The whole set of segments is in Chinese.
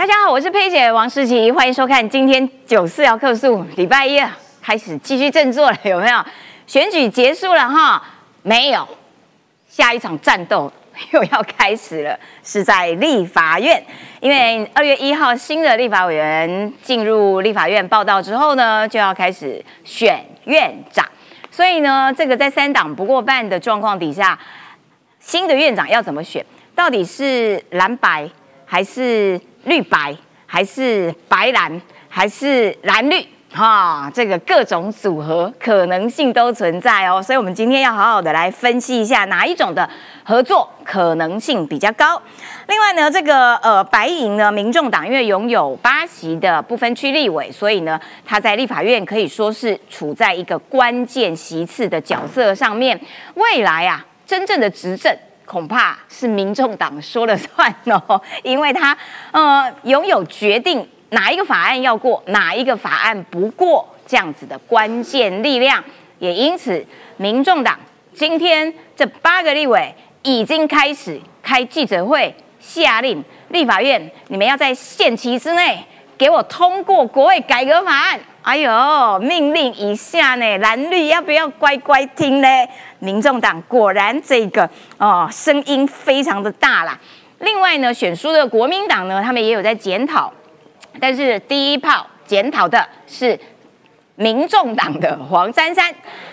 大家好，我是佩姐王诗琪，欢迎收看今天九四要客诉，礼拜一开始继续振作了，有没有？选举结束了哈？没有，下一场战斗又要开始了，是在立法院，因为二月一号新的立法委员进入立法院报道之后呢，就要开始选院长，所以呢，这个在三党不过半的状况底下，新的院长要怎么选？到底是蓝白还是？绿白还是白蓝还是蓝绿哈，这个各种组合可能性都存在哦，所以我们今天要好好的来分析一下哪一种的合作可能性比较高。另外呢，这个呃白银呢，民众党因为拥有八席的不分区立委，所以呢，他在立法院可以说是处在一个关键席次的角色上面。未来啊，真正的执政。恐怕是民众党说了算哦，因为他呃拥有决定哪一个法案要过，哪一个法案不过这样子的关键力量，也因此民众党今天这八个立委已经开始开记者会，下令立法院你们要在限期之内给我通过国会改革法案。哎呦，命令一下呢，蓝绿要不要乖乖听呢？民众党果然这个哦，声音非常的大啦。另外呢，选书的国民党呢，他们也有在检讨，但是第一炮检讨的是。民众党的黄珊珊，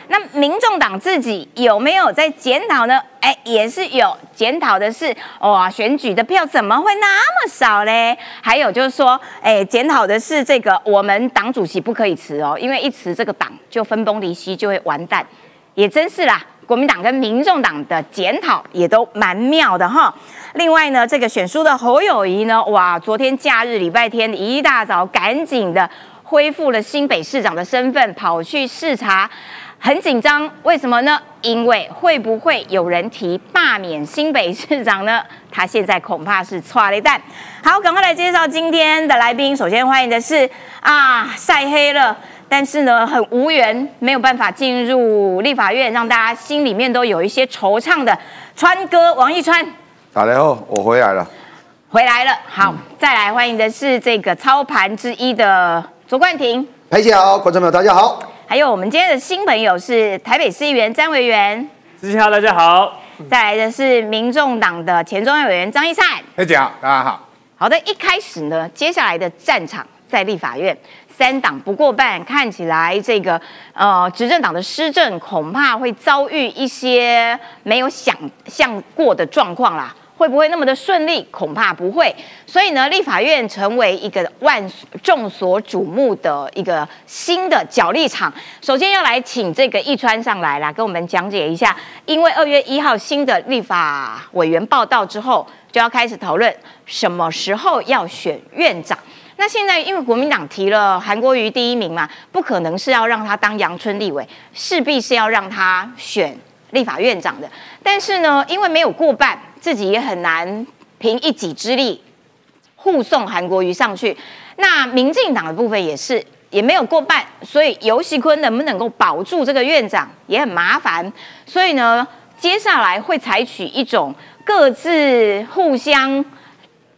那民众党自己有没有在检讨呢？哎，也是有检讨的是，哇，选举的票怎么会那么少嘞？还有就是说，哎，检讨的是这个，我们党主席不可以辞哦，因为一辞这个党就分崩离析，就会完蛋。也真是啦，国民党跟民众党的检讨也都蛮妙的哈。另外呢，这个选书的侯友谊呢，哇，昨天假日礼拜天一大早赶紧的。恢复了新北市长的身份，跑去视察，很紧张。为什么呢？因为会不会有人提罢免新北市长呢？他现在恐怕是错了一蛋。好，赶快来介绍今天的来宾。首先欢迎的是啊，晒黑了，但是呢很无缘，没有办法进入立法院，让大家心里面都有一些惆怅的川哥王一川。打雷后，我回来了，回来了。好，再来欢迎的是这个操盘之一的。卓冠廷，裴姐好，观众朋友大家好。还有我们今天的新朋友是台北市议员詹委员，主持好，大家好。再来的是民众党的前中央委员张一灿，裴姐好，大家好。好的，一开始呢，接下来的战场在立法院，三党不过半，看起来这个呃执政党的施政恐怕会遭遇一些没有想象过的状况啦。会不会那么的顺利？恐怕不会。所以呢，立法院成为一个万众所瞩目的一个新的角力场。首先要来请这个易川上来啦，跟我们讲解一下。因为二月一号新的立法委员报道之后，就要开始讨论什么时候要选院长。那现在因为国民党提了韩国瑜第一名嘛，不可能是要让他当阳春立委，势必是要让他选立法院长的。但是呢，因为没有过半。自己也很难凭一己之力护送韩国瑜上去，那民进党的部分也是也没有过半，所以尤锡坤能不能够保住这个院长也很麻烦，所以呢，接下来会采取一种各自互相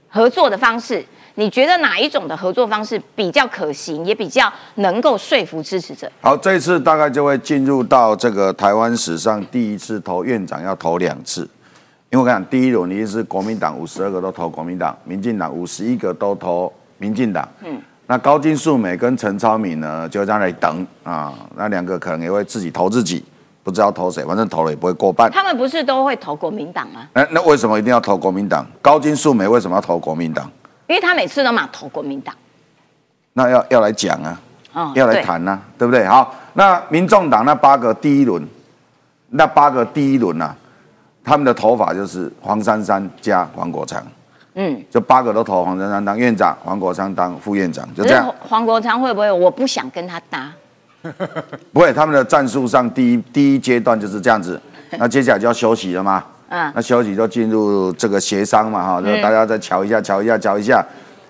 合作的方式。你觉得哪一种的合作方式比较可行，也比较能够说服支持者？好，这一次大概就会进入到这个台湾史上第一次投院长要投两次。因为我讲第一轮，你是国民党五十二个都投国民党，民进党五十一个都投民进党。嗯，那高金素美跟陈超敏呢，就在那里等啊。那两个可能也会自己投自己，不知道投谁，反正投了也不会过半。他们不是都会投国民党吗？那那为什么一定要投国民党？高金素美为什么要投国民党？因为他每次都嘛投国民党。那要要来讲啊，哦，要来谈呐，对不对？好，那民众党那八个第一轮，那八个第一轮啊。他们的头法就是黄珊珊加黄国昌，嗯，就八个都投黄珊珊当院长，黄国昌当副院长，就这样。黄国昌会不会？我不想跟他搭。不会，他们的战术上第一第一阶段就是这样子，那接下来就要休息了嘛。嗯，那休息就进入这个协商嘛，哈，就大家再瞧一下，瞧一下，瞧一下。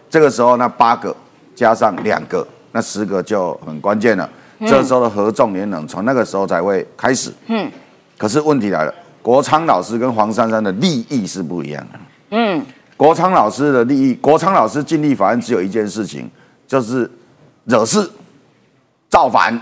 这个时候，那八个加上两个，那十个就很关键了。这时候的合纵连横，从那个时候才会开始。嗯，可是问题来了。国昌老师跟黄珊珊的利益是不一样的。嗯，国昌老师的利益，国昌老师尽力法案只有一件事情，就是惹事、造反、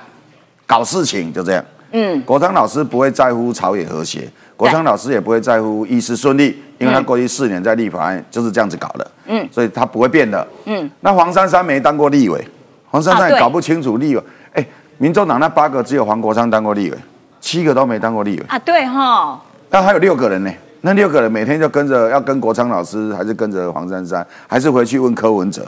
搞事情，就这样。嗯，国昌老师不会在乎朝野和谐，国昌老师也不会在乎议事顺利，因为他过去四年在立法案就是这样子搞的。嗯，所以他不会变的。嗯，那黄珊珊没当过立委，黄珊珊也搞不清楚立委。哎，民众党那八个只有黄国昌当过立委，七个都没当过立委。啊，对哈，那还有六个人呢，那六个人每天就跟着要跟国昌老师，还是跟着黄珊珊，还是回去问柯文哲？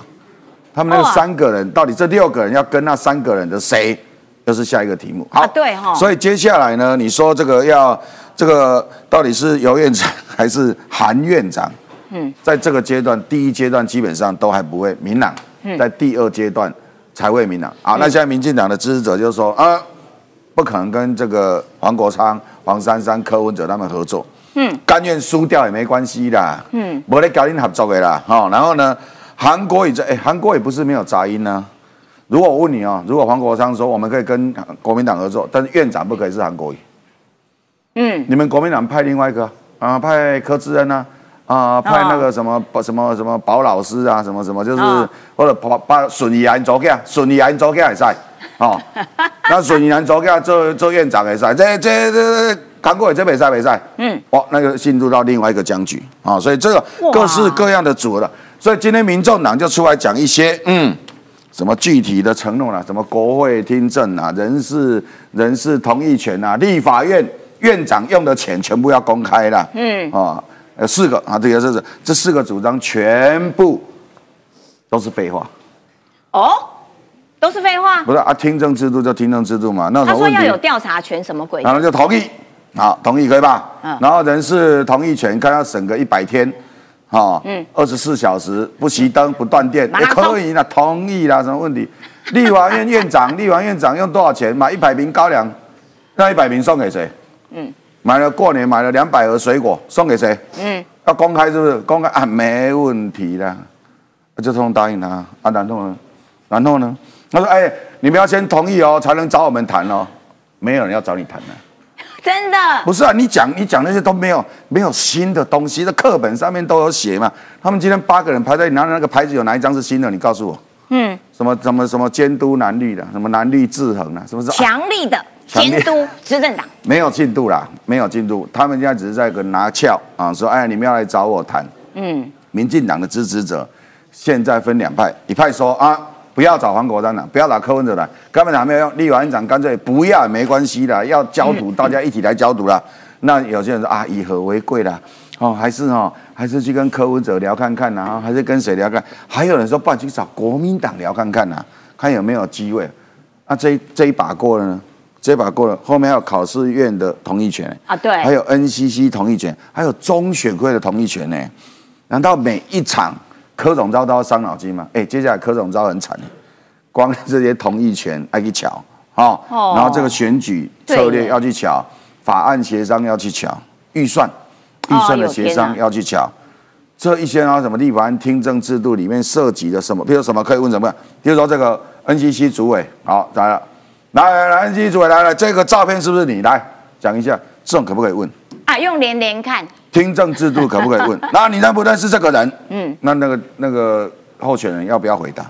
他们那个三个人，到底这六个人要跟那三个人的谁？就是下一个题目。好，啊对哈所以接下来呢，你说这个要这个到底是尤院长还是韩院长？嗯，在这个阶段，第一阶段基本上都还不会明朗，嗯在第二阶段才会明朗。好，那现在民进党的支持者就说啊，不可能跟这个黄国昌、黄珊珊、柯文哲他们合作。嗯，甘愿输掉也没关系啦。嗯，我来搞定合作的啦。哦，然后呢，韩国也在，哎，韩国也不是没有杂音呢、如果我问你哦，如果黄国昌说我们可以跟国民党合作，但是院长不可以是韩国瑜，嗯，你们国民党派另外一个啊，派柯志恩啊，啊，派那个什么什么什么保老师啊，什么什么，就是、哦。或者把把顺义安走起来，顺义安走起来也使，哦，那顺义安走起来做做院长也使，这这这韩国也这比赛比赛，嗯，哦，那个进入到另外一个僵局啊、哦，所以这个各式各样的组合了，所以今天民众党就出来讲一些嗯。什么具体的承诺啦、什么国会听证啊，人事人事同意权啊，立法院院长用的钱全部要公开啦。嗯啊，呃，四个啊，这个是这四个主张全部都是废话，哦，都是废话。不是啊？听证制度就听证制度嘛，那他说？要有调查权，什么鬼？然后就同意，好，同意可以吧？嗯然后人事同意权，看要审个一百天，哈，嗯二十四小时不熄灯不断电，也可以啦，同意啦，什么问题？立法院院长，立法院院长用多少钱买一百瓶高粱？那一百瓶送给谁？嗯买了过年买了两百盒水果，送给谁？嗯，要公开是不是？公开啊，没问题的，就通通答应他啊。然后呢？然后呢？他说：“哎，你们要先同意哦，才能找我们谈哦。没有人要找你谈的、真的不是啊，你讲你讲那些都没有没有新的东西，在课本上面都有写嘛。他们今天八个人排在，拿的那个牌子有哪一张是新的？你告诉我，嗯，什么什么什么监督蓝绿的，什么蓝绿制衡啊，是不是？啊强力的监督执政党。没有进度啦，没有进度。他们现在只是在个拿翘啊，说哎，你们要来找我谈。嗯，民进党的支持者现在分两派，一派说啊，不要找黄国章了，不要找柯文哲了，根本还没有用。立法院长干脆不要也没关系的，要焦土，大家一起来焦土了。那有些人说啊，以和为贵啦，哦，还是哦，还是去跟柯文哲聊看看呐、啊，还是跟谁聊看？还有人说，不然去找国民党聊看看呐、啊，看有没有机会。那这一这一把过了呢？这一把过了，后面还有考试院的同意权啊对还有 NCC 同意权，还有中选会的同意权呢。难道每一场柯总招都要伤脑筋吗？哎，接下来柯总招很惨，光这些同意权要去瞧，哦，哦然后这个选举策略要去瞧，法案协商要去瞧，预算预哦算的协商要去瞧。这一些啊，什么立法案听证制度里面涉及的什么，比如什么可以问什么？比如说这个 NCC 主委，好来了，来来来，NCC 主委来了，这个照片是不是你？来讲一下，这种可不可以问？啊，用连连看，听证制度可不可以问？那你认不认识这个人？嗯，那那个那个候选人要不要回答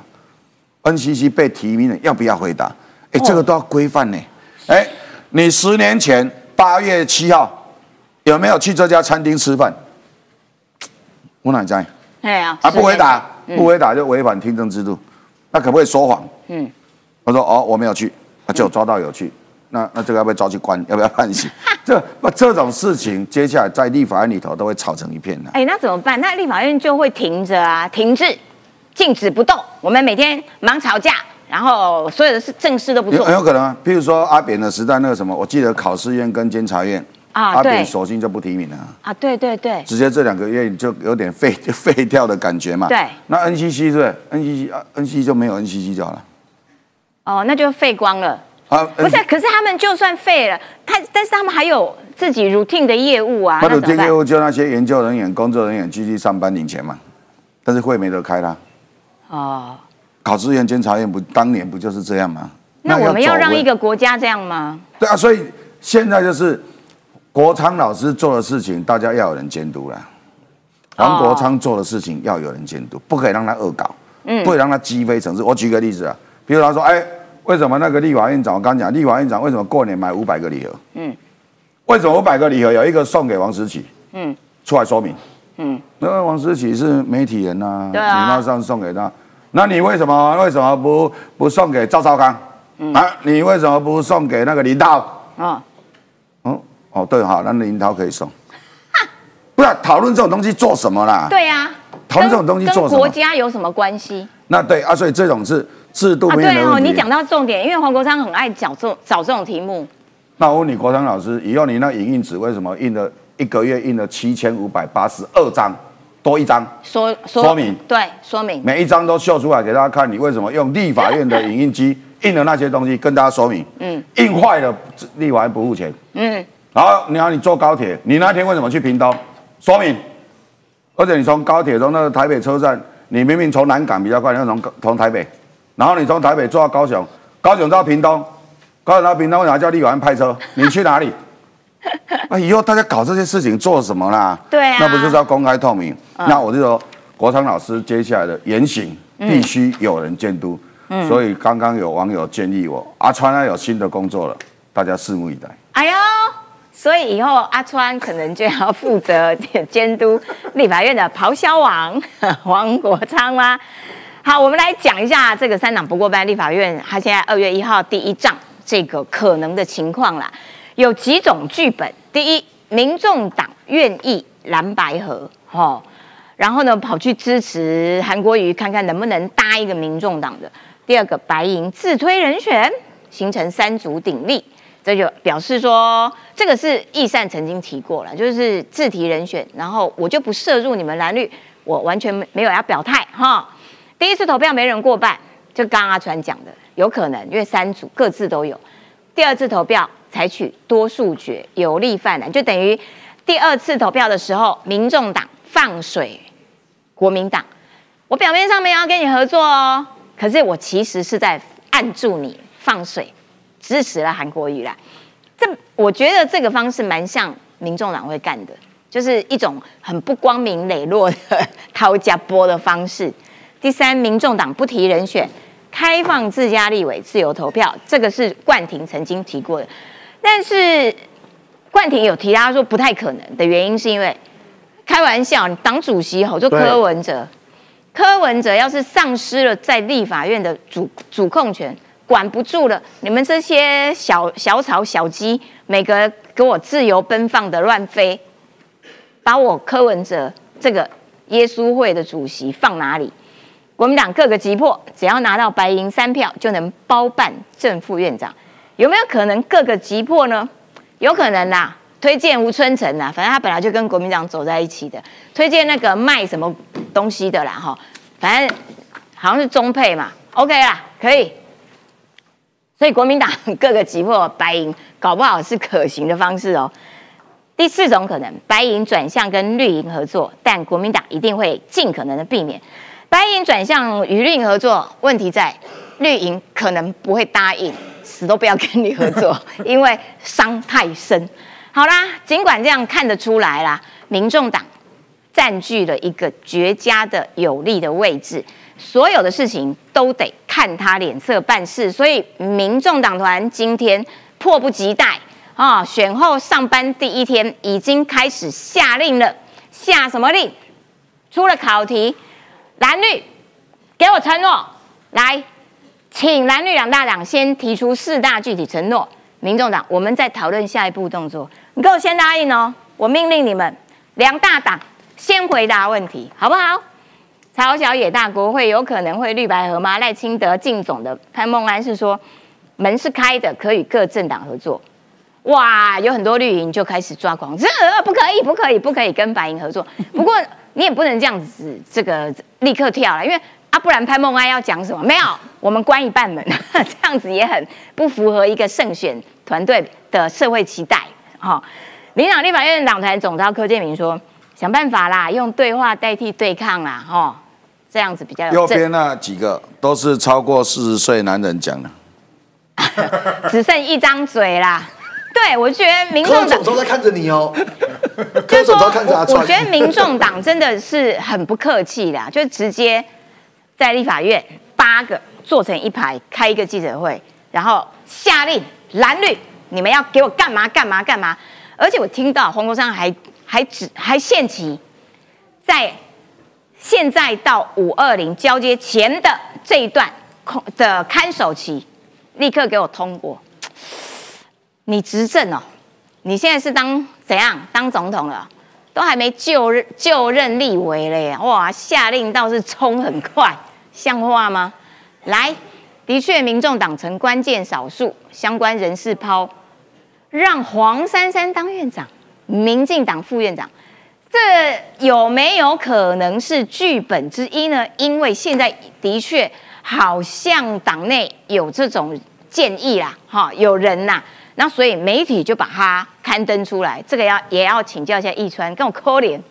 ？NCC 被提名人要不要回答？哎，哦这个都要规范呢。哎，你十年前八月七号有没有去这家餐厅吃饭？我哪在？哎呀，啊，不回答，嗯不回答就违反听证制度。那可不可以说谎？嗯，我说哦，我没有去，他就抓到有去。那那这个要不要抓去关？要不要判刑？这不这种事情，接下来在立法院里头都会吵成一片的。哎，那怎么办？那立法院就会停着啊，停滞，静止不动。我们每天忙吵架，然后所有的事正事都不有很。有可能啊，譬如说阿扁的时代那个什么，我记得考试院跟监察院，啊阿扁对索性就不提名了，啊，对对对，直接这两个月就有点废 废掉的感觉嘛。对。那 NCC 是不是？NCC 啊，NCC 就没有 NCC 就好了。哦，那就废光了。啊，不是，可是他们就算废了，他但是他们还有自己 routine 的业务啊，他的那怎么办？业务就那些研究人员、工作人员继续上班领钱嘛，但是会没得开啦。哦，考试院、监察院不当年不就是这样吗？那我们要让一个个国家这样吗？对啊，所以现在就是国昌老师做的事情，大家要有人监督啦。黄国昌做的事情要有人监督，不可以让他恶搞，嗯，不可以让他鸡飞城市。我举个例子啊，比如他说，哎，为什么那个立法院长，我刚讲，立法院长为什么过年买五百个礼盒？嗯，为什么五百个礼盒有一个送给王思琪？嗯，出来说明。嗯，那王思琪是媒体人呐，对啊，你那上送给他，那你为什么为什么不不送给赵少康？啊，你为什么不送给那个林涛？啊，哦哦，对哈，那林涛可以送。不是讨论这种东西做什么啦？对呀，讨论这种东西做什么？国家有什么关系？那对啊，所以这种是制度面对哦，你讲到重点，因为黄国昌很爱找这找这种题目。那我问你，国昌老师，以后你那影印纸为什么印了一个月印了七千五百八十二张，多一张？说说明对，说明每一张都秀出来给大家看，你为什么用立法院的影印机 印的那些东西，跟大家说明。嗯，印坏了，立法院不付钱。嗯，好，你好，你坐高铁，你那天为什么去屏东？说明，而且你从高铁从那个台北车站，你明明从南港比较快，你要从从台北，然后你从台北坐到高雄，高雄到屏东，高雄到屏东，为啥叫立法院派车？你去哪里？啊，以后大家搞这些事情做什么啦？对啊，那不就是要公开透明？那我就说，国昌老师接下来的言行必须有人监督。嗯，所以刚刚有网友建议我，阿川要有新的工作了，大家拭目以待。哎呦！所以以后阿川可能就要负责监督立法院的咆哮 王黄国昌啦。好，我们来讲一下这个三党不过半立法院，他现在二月一号第一仗这个可能的情况啦，有几种剧本。第一，民众党愿意蓝白合，哈，然后呢跑去支持韩国瑜，看看能不能搭一个民众党的。第二个，白银自推人选，形成三足鼎立。这就表示说，这个是易善曾经提过了，就是自提人选，然后我就不涉入你们蓝绿，我完全没没有要表态哈。第一次投票没人过半，就刚阿川讲的，有可能因为三组各自都有。第二次投票采取多数决，有利泛蓝，就等于第二次投票的时候，民众党放水国民党，我表面上没有要跟你合作哦，可是我其实是在按住你放水。支持了韩国瑜啦，这我觉得这个方式蛮像民众党会干的，就是一种很不光明磊落的 掏家波的方式。第三，民众党不提人选，开放自家立委自由投票，这个是冠廷曾经提过的。但是冠廷有提他说不太可能的原因，是因为开玩笑，党主席吼就柯文哲，柯文哲要是丧失了在立法院的主主控权。管不住了，你们这些小小草小鸡，每个给我自由奔放的乱飞，把我柯文哲这个耶稣会的主席放哪里？国民党各个击破，只要拿到白银三票就能包办正副院长，有没有可能各个击破呢？有可能啦，推荐吴春成呐，反正他本来就跟国民党走在一起的，推荐那个卖什么东西的啦哈，反正好像是中配嘛，OK 啦，可以。所以国民党各个击破白银，搞不好是可行的方式哦。第四种可能，白银转向跟绿营合作，但国民党一定会尽可能的避免白银转向与绿营合作。问题在绿营可能不会答应，死都不要跟你合作，因为伤太深。好啦，尽管这样看得出来啦，民众党占据了一个绝佳的有利的位置。所有的事情都得看他脸色办事，所以民众党团今天迫不及待啊，选后上班第一天已经开始下令了，下什么令？出了考题，蓝绿给我承诺，来，请蓝绿两大党先提出四大具体承诺，民众党我们再讨论下一步动作，你给我先答应哦，我命令你们两大党先回答问题，好不好？朝小野大国会有可能会绿白合吗？赖清德进总的潘孟安 是说门是开的，可以各政党合作。哇，有很多绿营就开始抓狂，这不可以，不可以，不可以跟白银合作。不过你也不能这样子，这个立刻跳了，因为啊，不然潘孟安要讲什么？没有，我们关一半门，这样子也很不符合一个胜选团队的社会期待。哈，民党立法院党团总召柯建明说，想办法啦，用对话代替对抗啦，哈。这样子比较右边那几个都是超过四十岁男人讲的，只剩一张嘴啦。对，我觉得民柯众党总都在看着你哦，就是说，柯总都看着阿我。我觉得民众党真的是很不客气的，就直接在立法院八个坐成一排开一个记者会，然后下令蓝绿你们要给我干嘛干嘛干嘛，而且我听到黄国昌还还指还限期在现在到五二零交接前的这一段空的看守期，立刻给我通过。你执政哦，你现在是当怎样当总统了？都还没就任就任立委嘞，哇，下令倒是冲很快，像话吗？来，的确，民众党成关键少数相关人士抛，让黄珊珊当院长，民进党副院长，这有没有可能是剧本之一呢？因为现在的确好像党内有这种建议啦，哈，有人呐、那所以媒体就把它刊登出来，这个要也要请教一下易川，跟我扣脸。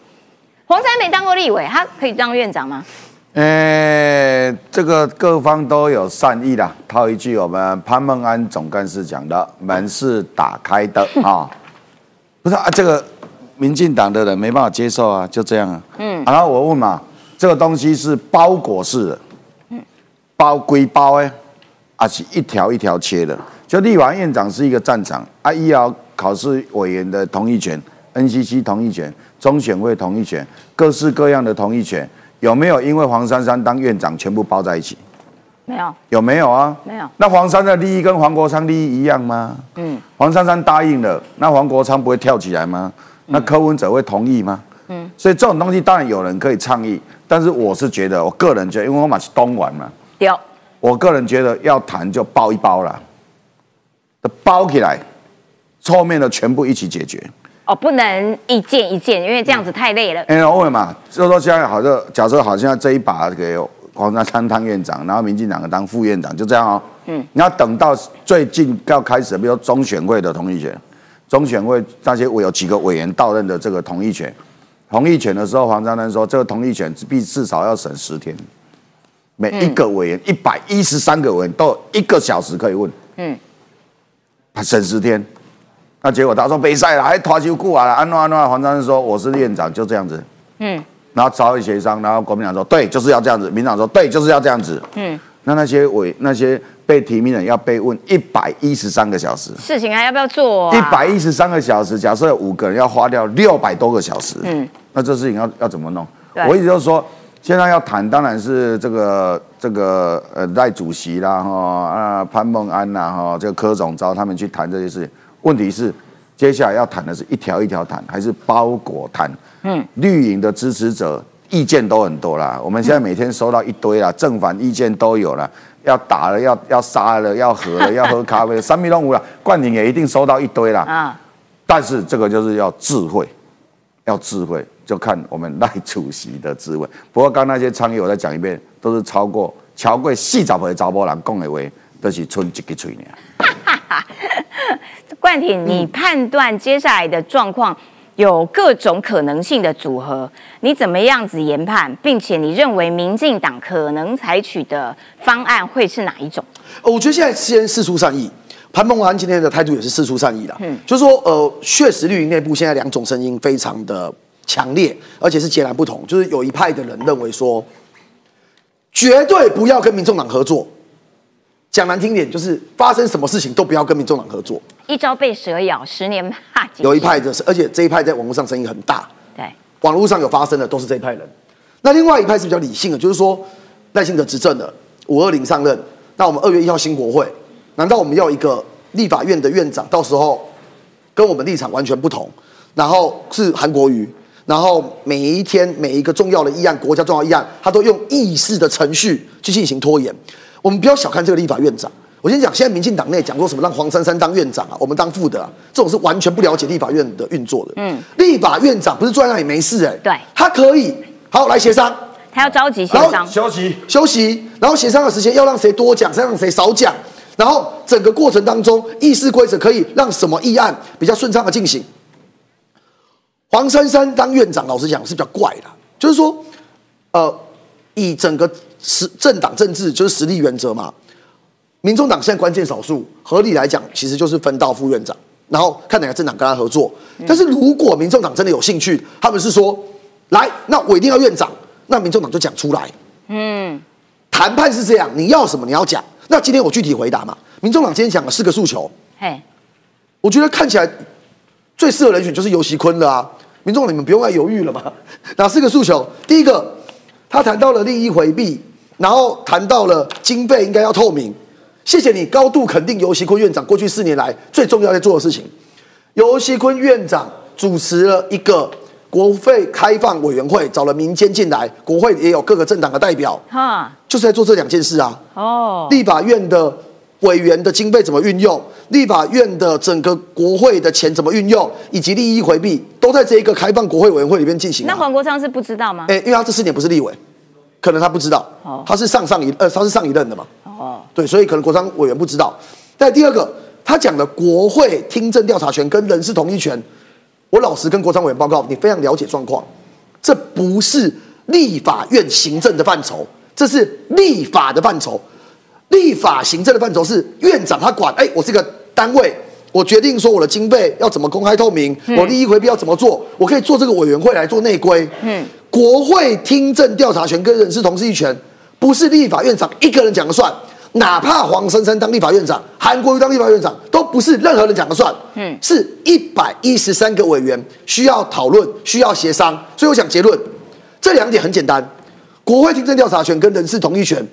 黄珊没当过立委，他可以当院长吗？呃，这个各方都有善意啦。套一句我们潘孟安总干事讲的，门是打开的 啊。不是啊，这个民进党的人没办法接受啊，就这样啊。嗯。然后我问嘛，这个东西是包裹式的，包归包哎，啊是一条一条切的。就立法院长是一个战场啊，医疗考试委员的同意权，NCC 同意权，中选会同意权，各式各样的同意权，有没有因为黄珊珊当院长全部包在一起？没有，有没有啊？没有。那黄珊珊的利益跟黄国昌利益一样吗？嗯，黄珊珊答应了，那黄国昌不会跳起来吗？那柯文哲会同意吗？嗯，所以这种东西当然有人可以倡议，但是我是觉得，我个人觉得，因为我嘛是东莞嘛，有我个人觉得要谈就包一包啦，包起来，后面的全部一起解决。哦，不能一件一件，因为这样子太累了。哎，我问嘛，就说现在好像假设好像这一把给黄珊珊当院长，然后民进党当副院长，就这样哦。嗯，你要等到最近要开始，比如说中选会的同意权，中选会那些委有几个委员到任的这个同意权，同意权的时候，黄珊珊说这个同意权必至少要审十天，每一个委员一百一十三个委员都有一个小时可以问。嗯，他审十天。那结果他说比赛了，还拖球顾啊了，安诺安诺，黄珊珊说我是院长，就这样子。嗯然后朝野协商，然后国民党说对，就是要这样子；民进党说对，就是要这样子。嗯，那那些委那些被提名人要被问一百一十三个小时，事情还要不要做、啊？一百一十三个小时，假设有五个人要花掉六百多个小时，嗯，那这事情要要怎么弄？我一直就说，现在要谈，当然是这个这个呃赖主席啦哈啊潘孟安啦哈，这个柯总召他们去谈这些事情。问题是，接下来要谈的是一条一条谈，还是包裹谈？嗯，绿营的支持者意见都很多啦，我们现在每天收到一堆啦，正反意见都有啦。要打了，要要杀了，要喝了，要喝咖啡，三米龙五了，冠廷也一定收到一堆啦。啊，但是这个就是要智慧，要智慧，就看我们赖主席的智慧。不过刚那些倡议，我再讲一遍，都是超过超过四十岁查甫人讲的话，都是剩一个嘴呢。冠廷，你判断接下来的状况有各种可能性的组合，你怎么样子研判，并且你认为民进党可能采取的方案会是哪一种？呃我觉得现在先事出善意，潘孟安今天的态度也是事出善意啦。嗯，就是说，呃，确实绿营内部现在两种声音非常的强烈，而且是截然不同。就是有一派的人认为说，绝对不要跟民众党合作。讲难听点，就是发生什么事情都不要跟民众党合作。一朝被蛇咬，十年怕井绳。有一派的是，而且这一派在网络上声音很大，对，网络上有发生的都是这一派人。那另外一派是比较理性的，就是说耐心的执政的，五二零上任，那我们二月一号新国会，难道我们要一个立法院的院长，到时候跟我们立场完全不同，然后是韩国瑜，然后每一天每一个重要的议案，国家重要议案，他都用议事的程序去进行拖延。我们不要小看这个立法院长。我先讲，现在民进党内讲说什么让黄珊珊当院长啊，我们当副的啊，这种是完全不了解立法院的运作的。嗯，立法院长不是坐在那里没事哎、对他可以好来协商，他要召集协商。休息。休息，然后协商的时间要让谁多讲，再让谁少讲，然后整个过程当中议事规则可以让什么议案比较顺畅的进行。黄珊珊当院长，老实讲是比较怪的，就是说，呃，以整个实政党政治就是实力原则嘛，民众党现在关键少数，合理来讲其实就是分到副院长，然后看哪个政党跟他合作。但是如果民众党真的有兴趣，他们是说，来，那我一定要院长，那民众党就讲出来。嗯，谈判是这样，你要什么你要讲。那今天我具体回答嘛，民众党今天讲了四个诉求，嘿，我觉得看起来最适合人选就是尤熙坤了啊。民众你们不用再犹豫了嘛。哪四个诉求？第一个，他谈到了利益回避，然后谈到了经费应该要透明。谢谢你高度肯定尤熙坤院长过去四年来最重要在做的事情。尤熙坤院长主持了一个国会开放委员会，找了民间进来，国会也有各个政党的代表，哈，就是在做这两件事啊。哦，立法院的委员的经费怎么运用，立法院的整个国会的钱怎么运用，以及利益回避，都在这一个开放国会委员会里面进行、啊。那黄国昌是不知道吗？哎、因为他这四年不是立委，可能他不知道，哦他是上上一呃他是上一任的嘛，哦，对，所以可能国昌委员不知道。但第二个，他讲的国会听证调查权跟人事同意权，我老实跟国昌委员报告，你非常了解状况，这不是立法院行政的范畴，这是立法的范畴。立法行政的范畴是院长他管，哎、我这个单位，我决定说我的经费要怎么公开透明，我利益回避要怎么做，我可以做这个委员会来做内规。嗯，国会听证调查权跟人事同意权，不是立法院长一个人讲了算，哪怕黄珊珊当立法院长，韩国瑜当立法院长，都不是任何人讲了算。嗯，是一百一十三个委员需要讨论，需要协商。所以我想结论，这两点很简单：国会听证调查权跟人事同意权，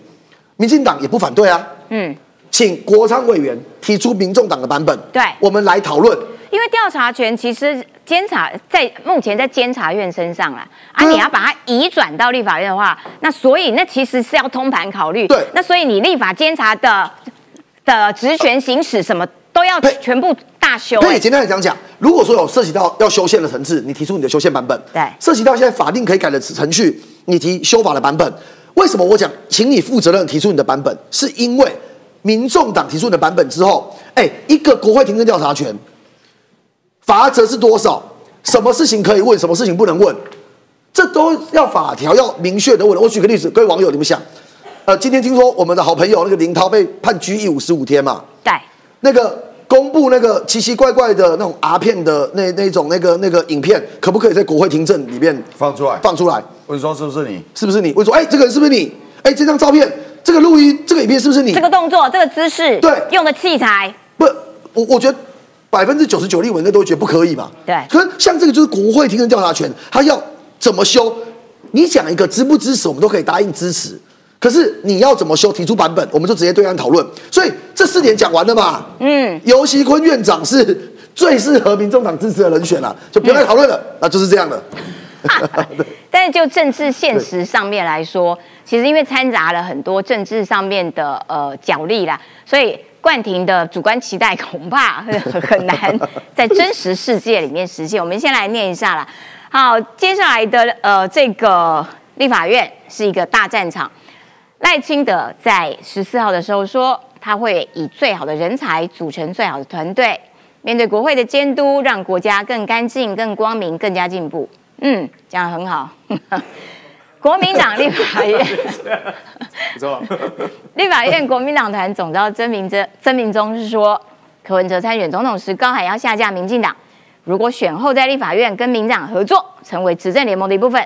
民进党也不反对啊。嗯，请国昌委员提出民众党的版本，对我们来讨论。因为调查权其实监察在目前在监察院身上啦，啊，你要把它移转到立法院的话，那所以那其实是要通盘考虑。对那所以你立法监察的的职权行使什么都要全部大修、可以欸。简单来讲讲，如果说有涉及到要修宪的层次，你提出你的修宪版本；对涉及到现在法定可以改的程序，你提修法的版本。为什么我讲，请你负责任提出你的版本？是因为民众党提出你的版本之后，哎，一个国会听证调查权，罚则是多少？什么事情可以问，什么事情不能问？这都要法条要明确的问。我举个例子，各位网友，你们想，呃，今天听说我们的好朋友那个林涛被判拘役五十五天嘛？对，那个公布那个奇奇怪怪的那种 R 片的那那种那个那个影片，可不可以在国会听证里面放出来，放出来？问说是不是你？是不是你？我说，哎、这个人是不是你？哎、这张照片，这个录音，这个影片是不是你？这个动作、这个姿势，对用的器材，不，我我觉得百分之九十九立委都会觉得不可以嘛。对可是像这个就是国会听证调查权，他要怎么修？你讲一个支不支持，我们都可以答应支持。可是你要怎么修，提出版本，我们就直接对岸讨论。所以这四点讲完了嘛？嗯，尤熙坤院长是最适合民众党支持的人选了，就不要再讨论了，那就是这样的。但是就政治现实上面来说，其实因为掺杂了很多政治上面的呃角力啦，所以冠廷的主观期待恐怕很很难在真实世界里面实现。我们先来念一下啦。好，接下来的呃这个立法院是一个大战场。赖清德在十四号的时候说，他会以最好的人才组成最好的团队，面对国会的监督，让国家更干净、更光明、更加进步。嗯，讲得很好。国民党立法院，不错，立法院国民党团总召曾明哲曾明忠是说，柯文哲参选总统时高喊要下架民进党，如果选后在立法院跟民进党合作，成为执政联盟的一部分，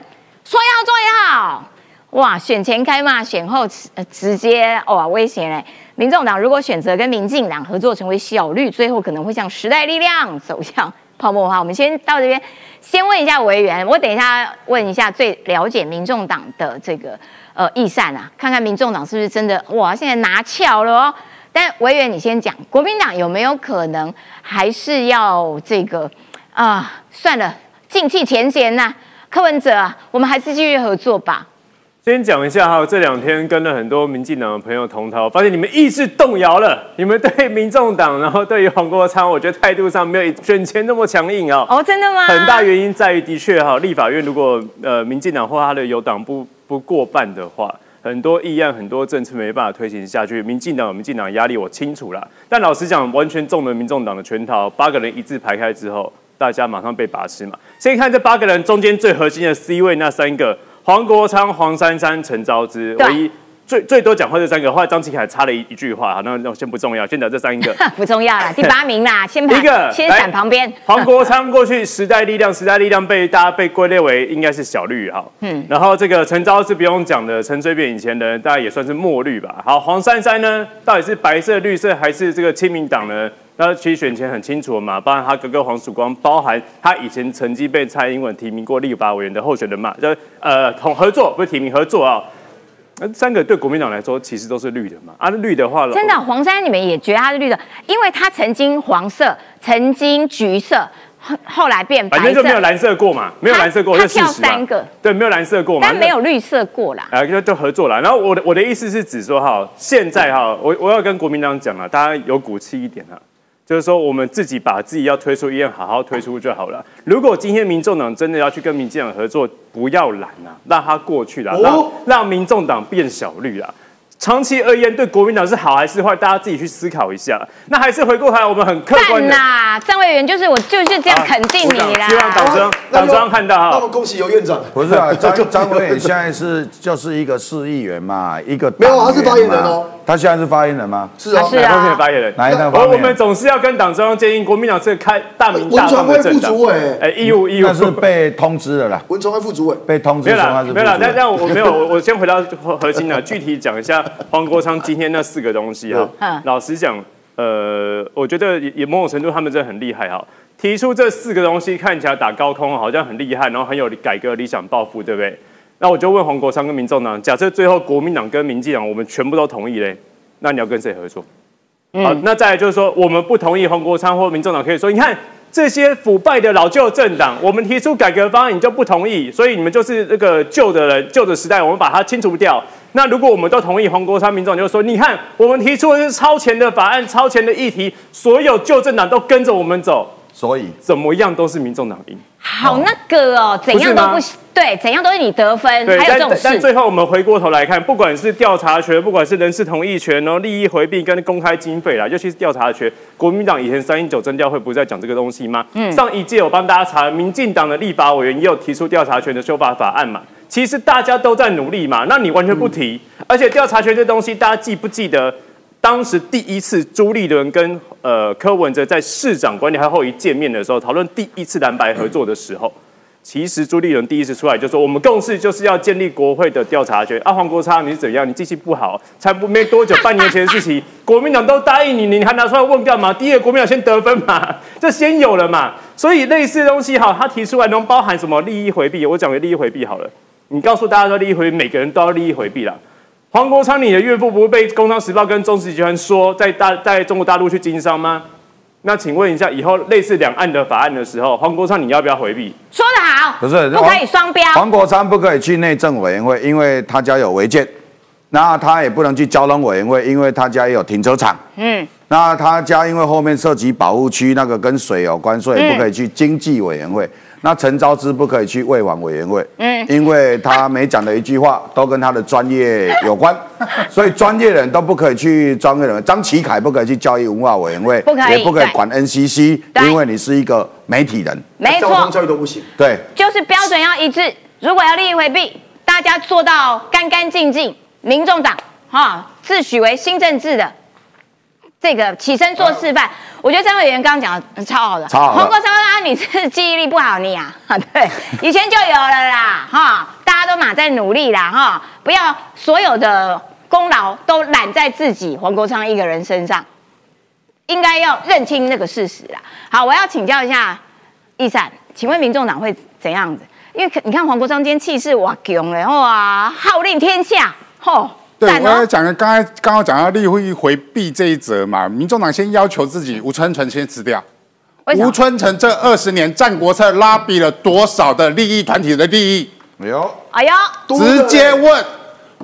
说要做也好。哇，选前开骂，选后直、呃、直接哇威胁嘞！民众党如果选择跟民进党合作，成为小绿，最后可能会向时代力量走向泡沫化。我们先到这边，先问一下委员，我等一下问一下最了解民众党的这个呃意善啊，看看民众党是不是真的哇，现在拿翘了哦。但委员，你先讲，国民党有没有可能还是要这个啊、算了，进气前嫌呐、柯文哲啊，我们还是继续合作吧。先讲一下哈，这两天跟了很多民进党的朋友同台，我发现你们意识动摇了，你们对民众党，然后对于黄国昌，我觉得态度上没有选前那么强硬哦。哦，真的吗？很大原因在于，的确哈，立法院如果呃民进党或他的友党不不过半的话，很多议案、很多政策没办法推行下去。民进党有民进党的压力，我清楚啦。但老实讲，完全中了民众党的圈套，八个人一字排开之后，大家马上被把持嘛。先看这八个人中间最核心的 C 位那三个：黄国昌、黄珊珊、陈昭之，唯一最最多讲话这三个，后来张启凯插了一一句话，好，那那先不重要，先讲这三个。不重要了，第八名啦，先排一个先来闪旁边。黄国昌过去时代力量，时代力量被大家被归类为应该是小绿哈，嗯，然后这个陈昭是不用讲的，陈水扁以前的大家也算是墨绿吧。好，黄珊珊呢，到底是白色、绿色还是这个亲民党呢？那其实选前很清楚嘛，包含他哥哥黄曙光，包含他以前曾经被蔡英文提名过立法委员的候选人嘛，就呃同合作不是提名合作啊。那三个对国民党来说其实都是绿的嘛，啊绿的话，真的，黄珊你们也觉得他是绿的，因为他曾经黄色，曾经橘色，后后来变白色，反正就没有蓝色过嘛，没有蓝色过，他跳三个，对，没有蓝色过嘛，但没有绿色过啦。啊，就就合作啦。然后我的我的意思是指说哈，现在哈，我我要跟国民党讲了，大家有骨气一点啊，就是说我们自己把自己要推出医院好好推出就好了。如果今天民众党真的要去跟民进党合作，不要懒啊，让他过去了，让民众党变小绿啦。长期而言，对国民党是好还是坏？大家自己去思考一下。那还是回过头来，我们很客观的。赞啦，张委员就是我就是这样肯定你鼓掌希望党啦。中那党中央看到哈那我。们恭喜尤院长。不是啊，张张伟远现在是就是一个市议员嘛，一个没有啊他是发言人哦。他现在是发言人吗？是啊，是啊哪方面发言人？哪一个方面我我们？总是要跟党中央建议，国民党是开大名大文传会副放的政党。主委，哎，义务义务那是被通知了啦，文传会副主委，被通知没有啦没有啦。但副主委但我没有，我我先回到核核心了，具体讲一下 黄国昌今天那四个东西哈嗯。老实讲，呃，我觉得也也某种程度他们真的很厉害哈。提出这四个东西看起来打高空好像很厉害，然后很有改革理想抱负，对不对？那我就问黄国昌跟民众党，假设最后国民党跟民进党我们全部都同意嘞，那你要跟谁合作？好，那再来就是说，我们不同意黄国昌或民众党可以说，你看这些腐败的老旧政党，我们提出改革方案，你就不同意，所以你们就是这个旧的人、旧的时代，我们把它清除掉。那如果我们都同意黄国昌民众就说，你看我们提出的是超前的法案、超前的议题，所有旧政党都跟着我们走，所以怎么样都是民众党赢。好那个哦，怎样都不不是对，怎样都是你得分，对，还有这种但但。最后我们回过头来看，不管是调查权，不管是人事同意权，然后利益回避跟公开经费啦，尤其是调查权，国民党以前三一九征调会不是在讲这个东西吗？嗯，上一届我帮大家查，民进党的立法委员也有提出调查权的修法法案嘛。其实大家都在努力嘛，那你完全不提，而且调查权这东西，大家记不记得？当时第一次朱立伦跟呃柯文哲在市长管理还后一见面的时候，讨论第一次蓝白合作的时候，其实朱立伦第一次出来就说，我们共识就是要建立国会的调查权。啊，黄国昌你是怎样？你记性不好，才不没多久，半年前的事情，国民党都答应你，你还拿出来问干嘛？第一个国民党先得分嘛，这先有了嘛。所以类似的东西哈，他提出来能包含什么利益回避？我讲个利益回避好了，你告诉大家说利益回避，每个人都要利益回避了。黄国昌，你的岳父不是被《工商时报》跟中时集团说在大在中国大陆去经商吗？那请问一下，以后类似两岸的法案的时候，黄国昌你要不要回避？说得好，不是不可以双标。黄国昌不可以去内政委员会，因为他家有违建。那他也不能去交通委员会，因为他家也有停车场。嗯，那他家因为后面涉及保护区，那个跟水有关，所以不可以去经济委员会。那陈昭之不可以去卫网委员会，嗯，因为他每讲的一句话都跟他的专业有关，所以专业人都不可以去专业人。张启凯不可以去教育文化委员会，不可以也不可以管 NCC，因为你是一个媒体人。没交通错，教育都不行。对，就是标准要一致。如果要利益回避，大家做到干干净净。民众党哈自诩为新政治的这个起身做示范，我觉得张委员刚刚讲的超好的。超好的黄国昌啊，你是记忆力不好你啊？啊，对，以前就有了啦，哈，大家都马在努力啦，哈，不要所有的功劳都揽在自己黄国昌一个人身上，应该要认清那个事实啦。好，我要请教一下易善，请问民众党会怎样子？因为可你看黄国昌今天气势哇强了，哇，号令天下，吼，对，我要讲的，刚才刚刚讲到立会回避这一则嘛，民众党先要求自己吴春成先辞掉。吴春成这二十年战国策拉比了多少的利益团体的利益？哎呦，哎呀，直接问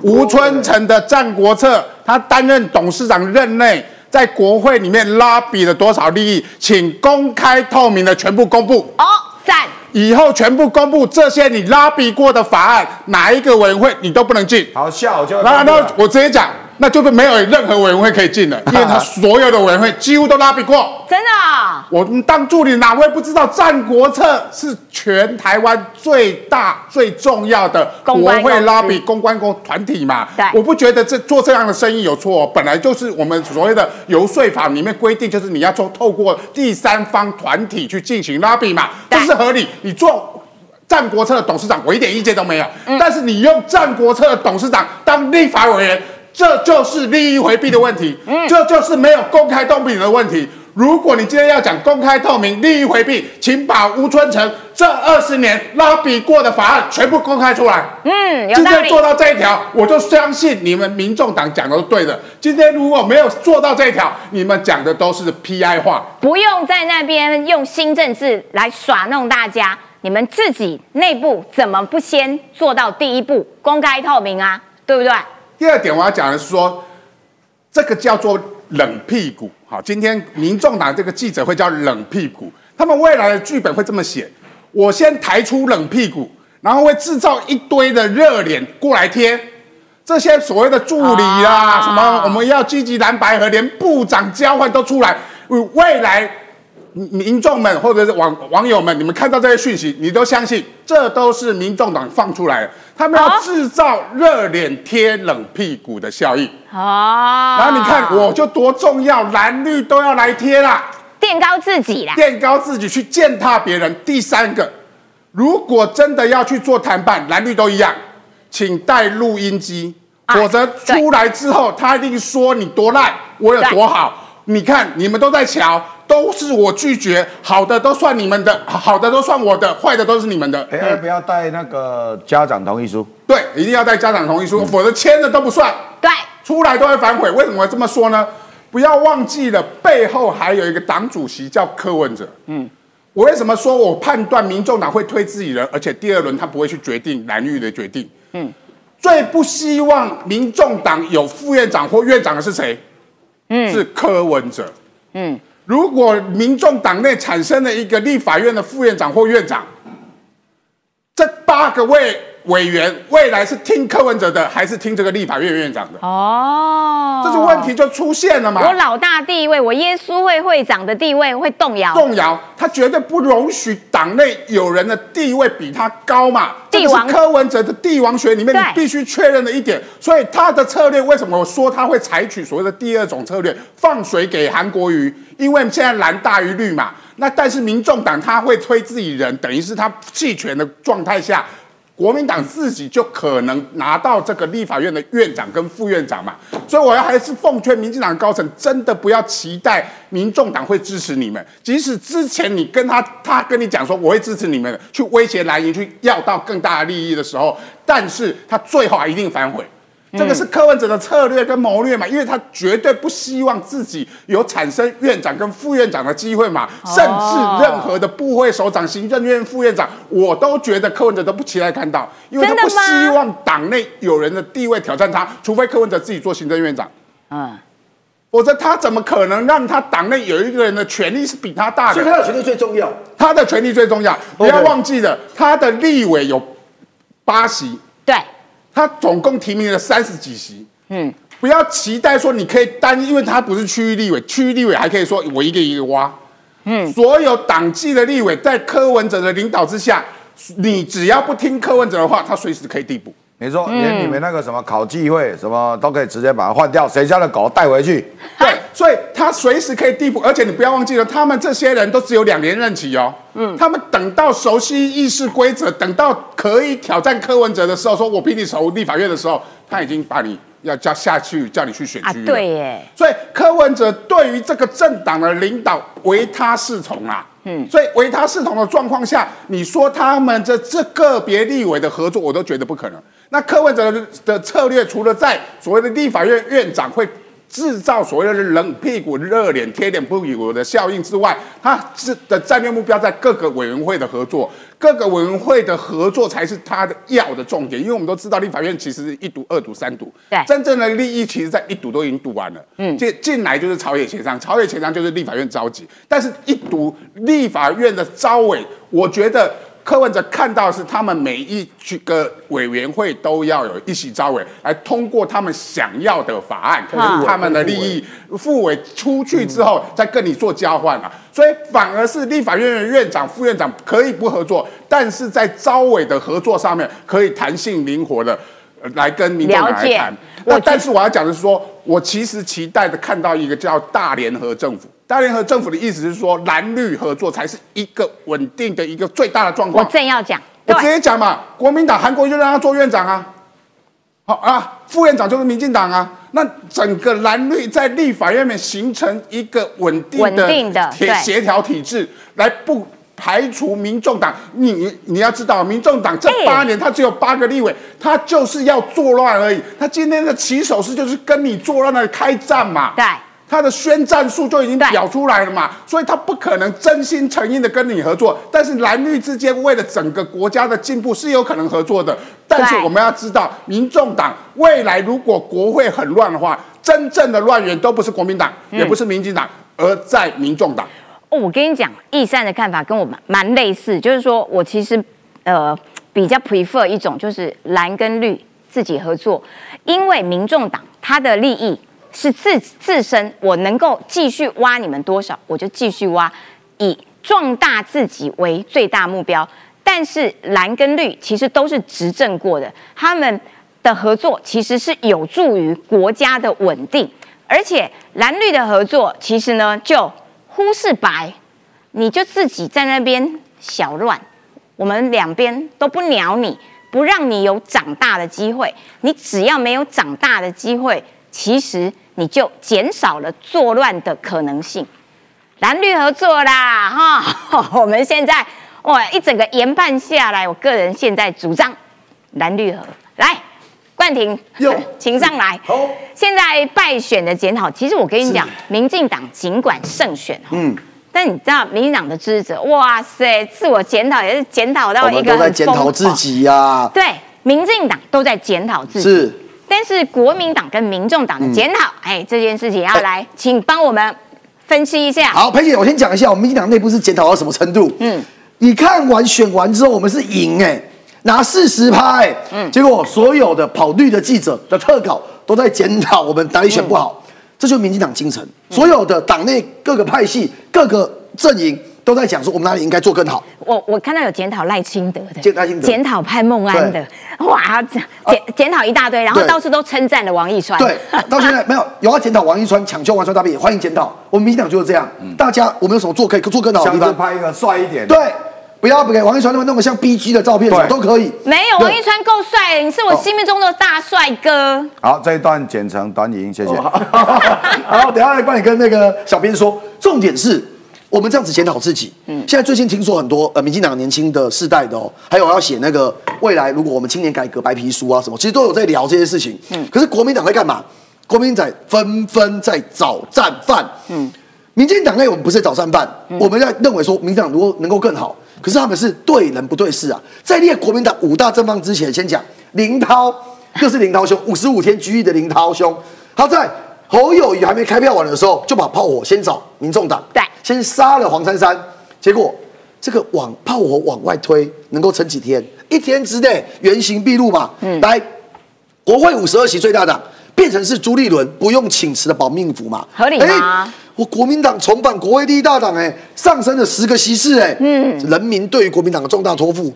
吴春成的战国策，他担任董事长任内，在国会里面拉比了多少利益，请公开透明的全部公布。哦，赞，以后全部公布这些你拉比过的法案，哪一个委员会你都不能进。好下午就会那那我直接讲，那就是没有任何委员会可以进了，因为他 所有的委员会几乎都拉比过。真的啊、我们当助理哪位不知道《战国策》是全台湾最大最重要的国会拉比公关公团体嘛？对我不觉得这做这样的生意有错、哦，本来就是我们所谓的游说法里面规定，就是你要做透过第三方团体去进行拉比嘛，这是合理。你做。战国策的董事长，我一点意见都没有。嗯但是你用战国策的董事长当立法委员，这就是利益回避的问题，嗯这就是没有公开透明的问题。如果你今天要讲公开透明、利益回避，请把吴春成这二十年拉比过的法案全部公开出来。嗯。今天做到这一条，我就相信你们民众党讲的是对的。今天如果没有做到这一条，你们讲的都是 PI 话。不用在那边用新政治来耍弄大家，你们自己内部怎么不先做到第一步，公开透明啊？对不对？第二点我要讲的是说，这个叫做冷屁股。好，今天民众党这个记者会叫冷屁股，他们未来的剧本会这么写：我先抬出冷屁股，然后会制造一堆的热脸过来贴。这些所谓的助理啦，哦什么我们要积极蓝白和，连部长交换都出来，未来民众们或者是网网友们，你们看到这些讯息，你都相信这都是民众党放出来的，他们要哦制造热脸贴冷屁股的效应。哦。然后你看我就多重要，蓝绿都要来贴啦，垫高自己啦。垫高自己去践踏别人。第三个，如果真的要去做谈判，蓝绿都一样，请带录音机，哎否则出来之后他一定说你多烂，我有多好。你看你们都在瞧，都是我拒绝，好的都算你们的，好的都算我的，坏的都是你们的。哎、要不要带那个家长同意书？对，一定要带家长同意书，否则签的都不算。对，出来都会反悔。为什么会这么说呢？不要忘记了，背后还有一个党主席叫柯文哲。嗯，我为什么说我判断民众党会推自己人，而且第二轮他不会去决定蓝绿的决定？嗯，最不希望民众党有副院长或院长的是谁？嗯，是柯文哲。嗯，如果民众党内产生了一个立法院的副院长或院长，这八个位委员未来是听柯文哲的，还是听这个立法院院长的？哦，这就问题就出现了嘛。我老大地位，我耶稣会会长的地位会动摇。动摇，他绝对不容许党内有人的地位比他高嘛。帝王柯文哲的帝王学里面你必须确认的一点。所以他的策略为什么我说他会采取所谓的第二种策略，放水给韩国瑜？因为现在蓝大于绿嘛。那但是民众党他会推自己人，等于是他弃权的状态下。国民党自己就可能拿到这个立法院的院长跟副院长嘛，所以我要还是奉劝民进党高层，真的不要期待民众党会支持你们，即使之前你跟他，他跟你讲说我会支持你们，去威胁蓝营，去要到更大的利益的时候，但是他最后还一定反悔。这个是柯文哲的策略跟谋略嘛，因为他绝对不希望自己有产生院长跟副院长的机会嘛，甚至任何的部会首长、行政院副院长，我都觉得柯文哲都不期待看到，因为他不希望党内有人的地位挑战他，除非柯文哲自己做行政院长，嗯，否则他怎么可能让他党内有一个人的权力是比他大的？所以他的权利最重要。他的权力最重要，不要忘记了，他的立委有八席，对，他总共提名了三十几席。嗯，不要期待说你可以单，因为他不是区域立委，区域立委还可以说我一个一个挖。嗯，所有党纪的立委在柯文哲的领导之下，你只要不听柯文哲的话，他随时可以递补。没错，连你们那个什么考纪会什么都可以直接把它换掉，谁家的狗带回去？对，所以他随时可以递补，而且你不要忘记了，他们这些人都只有两年任期哦。嗯，他们等到熟悉议事规则，等到可以挑战柯文哲的时候，说我比你熟立法院的时候，他已经把你要叫下去，叫你去选啊区了。对耶，所以柯文哲对于这个政党的领导唯他是从啊，嗯，所以唯他是从的状况下，你说他们这这个别立委的合作，我都觉得不可能。那柯文哲的的策略，除了在所谓的立法院院长会制造所谓的冷屁股、热脸贴脸不股的效应之外，他是的战略目标在各个委员会的合作，各个委员会的合作才是他的要的重点。因为我们都知道立法院其实是一读、二读、三读，对真正的利益其实在一读都已经读完了，嗯，进进来就是朝野协商，朝野协商就是立法院召集，但是一读立法院的招委，我觉得柯文哲看到是他们每一个委员会都要有一席招委来通过他们想要的法案，可他们的利益副委出去之后再跟你做交换啊，所以反而是立法院的院长、副院长可以不合作，但是在招委的合作上面可以弹性灵活的。呃来跟民众党来谈，那但是我要讲的是说，我其实期待的看到一个叫大联合政府。大联合政府的意思是说，蓝绿合作才是一个稳定的一个最大的状况我。正要讲，我直接讲嘛，国民党韩国就让他做院长啊，好啊，副院长就是民进党啊。那整个蓝绿在立法院面形成一个稳定的协协调体制，来不排除民众党。你你你要知道，民众党这哎八年他只有八个立委，他就是要作乱而已。他今天的起手式就是跟你作乱的开战嘛。对。他的宣战术就已经表出来了嘛，所以他不可能真心诚意的跟你合作。但是蓝绿之间为了整个国家的进步是有可能合作的。但是我们要知道，民众党未来如果国会很乱的话，真正的乱源都不是国民党，嗯也不是民进党，而在民众党。哦，我跟你讲，易善的看法跟我蛮蛮类似，就是说我其实呃比较 prefer 一种就是蓝跟绿自己合作，因为民众党他的利益是自自身，我能够继续挖你们多少，我就继续挖，以壮大自己为最大目标。但是蓝跟绿其实都是执政过的，他们的合作其实是有助于国家的稳定，而且蓝绿的合作其实呢就忽视白，你就自己在那边小乱，我们两边都不鸟你，不让你有长大的机会。你只要没有长大的机会，其实你就减少了作乱的可能性。蓝绿合作啦，哈，我们现在哇一整个研判下来，我个人现在主张蓝绿合来。冠廷哟，请上来。好现在败选的检讨，其实我跟你讲，民进党尽管胜选，嗯，但你知道民进党的支持者，哇塞，自我检讨也是检讨到我们都在一个很检讨自。己呀、对，民进党都在检讨自己，是但是国民党跟民众党的检讨，哎、这件事情要来，请帮我们分析一下。好，裴姐，我先讲一下，我们民进党内部是检讨到什么程度？嗯，你看完选完之后，我们是赢哎、拿四十趴哎，嗯，结果所有的跑绿的记者的特稿都在检讨我们哪里选不好，这就是民进党精神。所有的党内各个派系、各个阵营都在讲说我们哪里应该做更好。我我看到有检讨赖清德的，检赖清德检讨潘孟安的，哇，检检检讨一大堆，然后到处都称赞了王一川。对，到现在没有 有要检讨王一川抢救王一川大便，也欢迎检讨。我们民进党就是这样，大家我们有什么做可以做更好的地方？拍一个帅一点的，对，不要给王一川那么弄个像 B G 的照片，什么都可以。没有王一川够帅，你是我心目中的大帅哥。好，这一段剪成短语音，谢谢。好，等下来帮你跟那个小编说，重点是我们这样子检讨自己。嗯，现在最近听说很多呃民进党年轻的世代的哦，还有要写那个未来如果我们青年改革白皮书啊什么，其实都有在聊这些事情。嗯，可是国民党在干嘛？国民党纷纷在找战犯。嗯，民进党内我们不是找战犯，我们在认为说民进党如果能够更好，可是他们是对人不对事啊。在列国民党五大正方之前，先讲林涛，又是林涛兄，五十五天拘役的林涛兄，他在侯友谊还没开票完的时候，就把炮火先找民众党，对先杀了黄珊珊，结果这个往炮火往外推，能够撑几天？一天之内原形毕露嘛。嗯，来，国会五十二席最大党变成是朱立伦不用请辞的保命符嘛？合理吗哎我国民党重返国会第一大党，哎，上升了十个席次，哎，嗯，人民对于国民党的重大托付。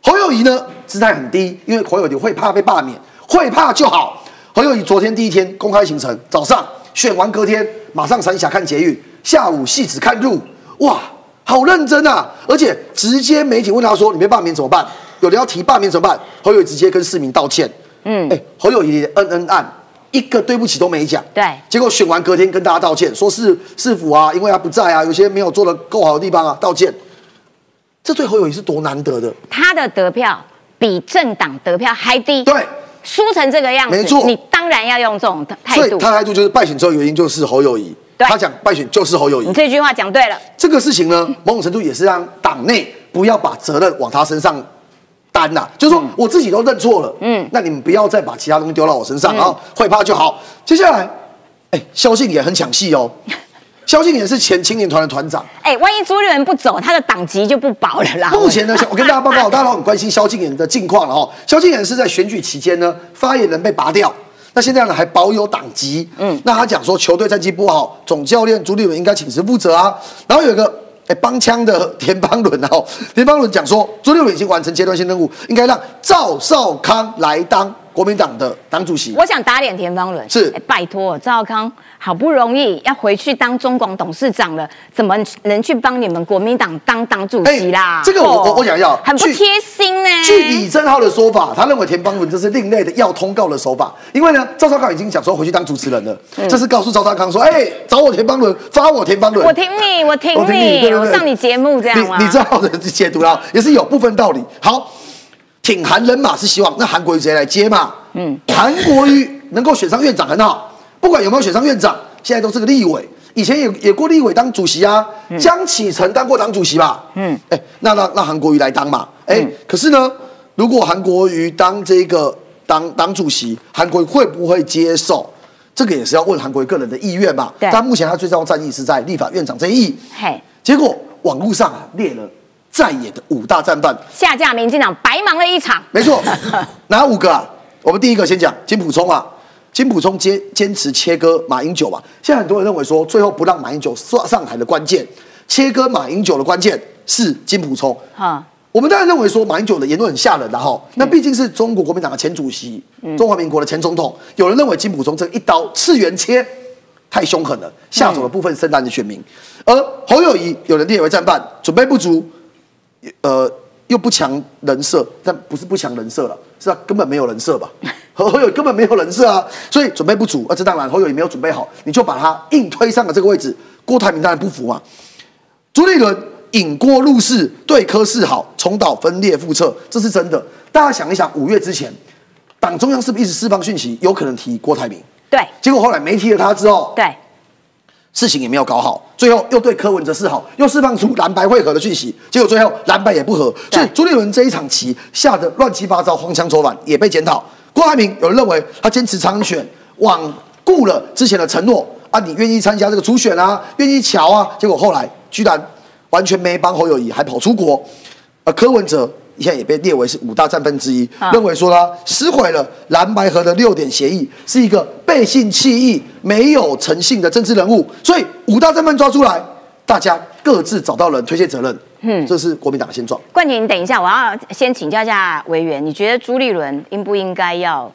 侯友谊呢，姿态很低，因为侯友谊会怕被罢免，会怕就好。侯友谊昨天第一天公开行程，早上选完隔天马上三峡看捷运，下午戏子看路，哇，好认真啊！而且直接媒体问他说：“你被罢免怎么办？”有人要提罢免怎么办？侯友谊直接跟市民道歉。嗯，哎，侯友谊的恩恩案一个对不起都没讲。对结果选完隔天跟大家道歉，说是市府啊，因为他不在啊，有些没有做的够好的地方啊，道歉。这对侯友谊是多难得的。他的得票比政党得票还低，对，输成这个样子，没错。你当然要用这种态度。所以他的态度就是败选之后原因就是侯友谊，对。他讲败选就是侯友谊你。这句话讲对了，这个事情呢，某种程度也是让党内不要把责任往他身上担呐、就是说我自己都认错了，嗯，那你们不要再把其他东西丢到我身上，然后会怕就好。接下来，哎，萧信也很抢戏哦，萧敬腾是前青年团的团长。哎，万一朱立伦不走，他的党籍就不保了啦。目前呢，我跟大家报告，大家都很关心萧敬腾的近况了哦。萧敬腾是在选举期间呢，发言人被拔掉，那现在呢还保有党籍。嗯，那他讲说球队战绩不好，总教练朱立伦应该请辞负责啊。然后有一个哎帮腔的 田邦伦哦，田邦伦讲说朱立伦已经完成阶段性任务，应该让赵少康来当。国民党的党主席，我想打脸田方伦。是，拜托赵康，好不容易要回去当中广董事长了，怎么能去帮你们国民党当党主席啦？这个我我我想要很不贴心呢。据李正浩的说法，他认为田邦伦这是另类的要通告的手法，因为呢，赵少康已经讲说回去当主持人了，这是告诉赵少康说，哎，找我田邦伦，发我田邦伦，我挺你，我挺你，我上你节目这样吗？李正浩的解读啦，也是有部分道理。好。挺韩人马是希望，那韩国瑜谁来接嘛？嗯，韩国瑜能够选上院长很好，不管有没有选上院长，现在都是个立委，以前也也过立委当主席啊。江启臣当过党主席吧？嗯，哎，那让让韩国瑜来当嘛？哎，可是呢，如果韩国瑜当这个当党主席，韩国瑜会不会接受？这个也是要问韩国瑜个人的意愿嘛。但目前他最重要战役是在立法院长这一役。嘿，结果网络上啊列了。在野的五大战犯下架，民进党白忙了一场。没错，哪五个啊？我们第一个先讲金普聪啊，金普聪坚坚持切割马英九嘛。现在很多人认为说，最后不让马英九上上台的关键，切割马英九的关键是金普聪。哈，我们当然认为说马英九的言论很吓人的哈，那毕竟是中国国民党的前主席，中华民国的前总统。有人认为金普聪这一刀次元切太凶狠了，吓走了部分深蓝的选民。而侯友谊有人列为战犯，准备不足。呃，又不强人设，但不是不强人设了，是啊根本没有人设吧？侯友根本没有人设啊，所以准备不足。啊这当然侯友也没有准备好，你就把他硬推上了这个位置。郭台铭当然不服嘛。朱立伦引郭入室，对柯示好，重蹈分裂覆辙，这是真的。大家想一想，五月之前，党中央是不是一直释放讯息，有可能提郭台铭？对。结果后来没提了他之后，对。事情也没有搞好，最后又对柯文哲示好，又释放出蓝白会合的讯息，结果最后蓝白也不合，所以朱立伦这一场棋下的乱七八糟、荒腔走板，也被检讨。郭台铭有人认为他坚持参选，罔顾了之前的承诺啊，你愿意参加这个初选啊，愿意瞧啊，结果后来居然完全没帮侯友谊，还跑出国。而柯文哲。现在也被列为是五大战犯之一，认为说他撕毁了蓝白河的六点协议，是一个背信弃义、没有诚信的政治人物。所以五大战犯抓出来，大家各自找到人推卸责任。嗯，这是国民党的现状。冠廷，你等一下，我要先请教一下委员，你觉得朱立伦应不应该要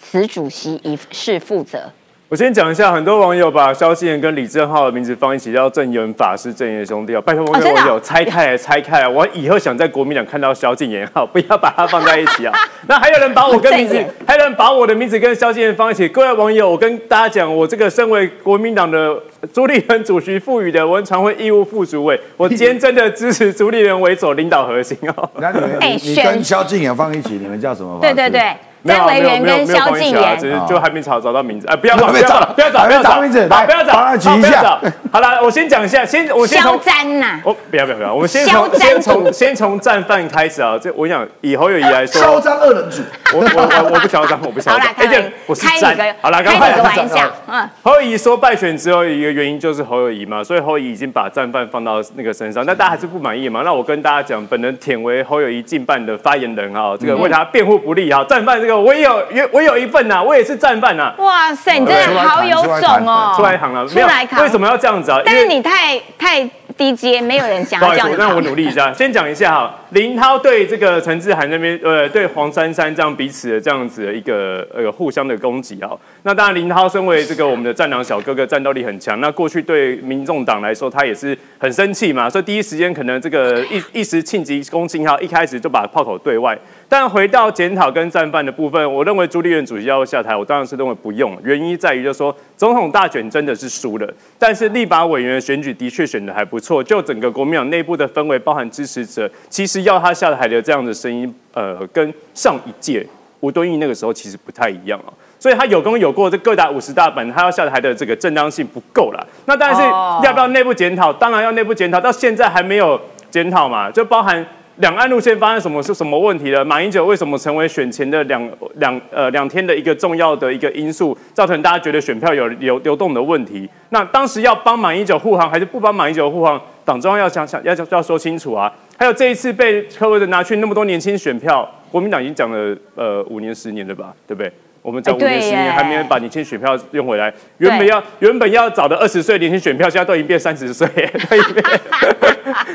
辞主席以示负责？我先讲一下，很多网友把萧敬言跟李正浩的名字放一起，叫正言法师、正言兄弟哦。拜托各位网友拆开来，拆开来。我以后想在国民党看到萧敬言，好，不要把它放在一起啊。那还有人把我跟名字，还有人把我的名字跟萧敬言放一起。各位网友，我跟大家讲，我这个身为国民党的朱立伦主席赋予的文传会义务副主委，我今天真的支持朱立伦为首领导核心哦。那你们，你跟萧敬言放一起，你们叫什么？对对对。张维元跟萧敬言，只是就还没找找到名字，哎，不要找，不要找，不要找，不要找名字，不要找，帮他举一下。好了，我先讲一下，先我先从萧詹呐，我不要不要不要，我们先从先从先从战犯开始啊。这我想以侯友谊来说，嚣张二人组，我我我不嚣张，我不嚣张。好了，我是詹，好了，开一个玩笑。嗯，侯友谊说败选之后一个原因就是侯友谊嘛，所以侯友谊已经把战犯放到那个身上，那大家还是不满意嘛。那我跟大家讲，本人舔为侯友谊近半的发言人啊，这个为他辩护不利啊，战犯这个我也有约。我有一份呐，我也是战犯呐。哇塞，你真的好有种哦！出来扛了，出来扛。为什么要这样子啊？但是你太太低阶，没有人想要这样。那我努力一下，先讲一下哈。林涛对这个陈志涵那边，呃，对黄珊珊这样彼此的这样子的一个呃互相的攻击啊。那当然，林涛身为这个我们的战狼小哥哥，战斗力很强。那过去对民众党来说，他也是很生气嘛，所以第一时间可能这个一一时庆急攻心哈，一开始就把炮口对外。但回到检讨跟战犯的部分，我认为朱立伦主席要下台，我当然是认为不用。原因在于，就是说总统大选真的是输了，但是立法委员选举的确选的还不错。就整个国民党内部的氛围，包含支持者，其实要他下台的这样的声音，呃，跟上一届吴敦义那个时候其实不太一样啊。所以他有功有过，这各打五十大板，他要下台的这个正当性不够了。那但是要不要内部检讨？当然要内部检讨，到现在还没有检讨嘛，就包含。两岸路线发生什么是什么问题了？马英九为什么成为选前的两两呃两天的一个重要的一个因素，造成大家觉得选票有流流动的问题？那当时要帮马英九护航还是不帮马英九护航？党中央要想想要要说清楚啊！还有这一次被柯文哲拿去那么多年轻选票，国民党已经讲了呃五年十年了吧，对不对？我们讲五年十年还没有把年轻选票用回来，原本要原本要找的二十岁年轻选票，现在都已经变三十岁，都已经变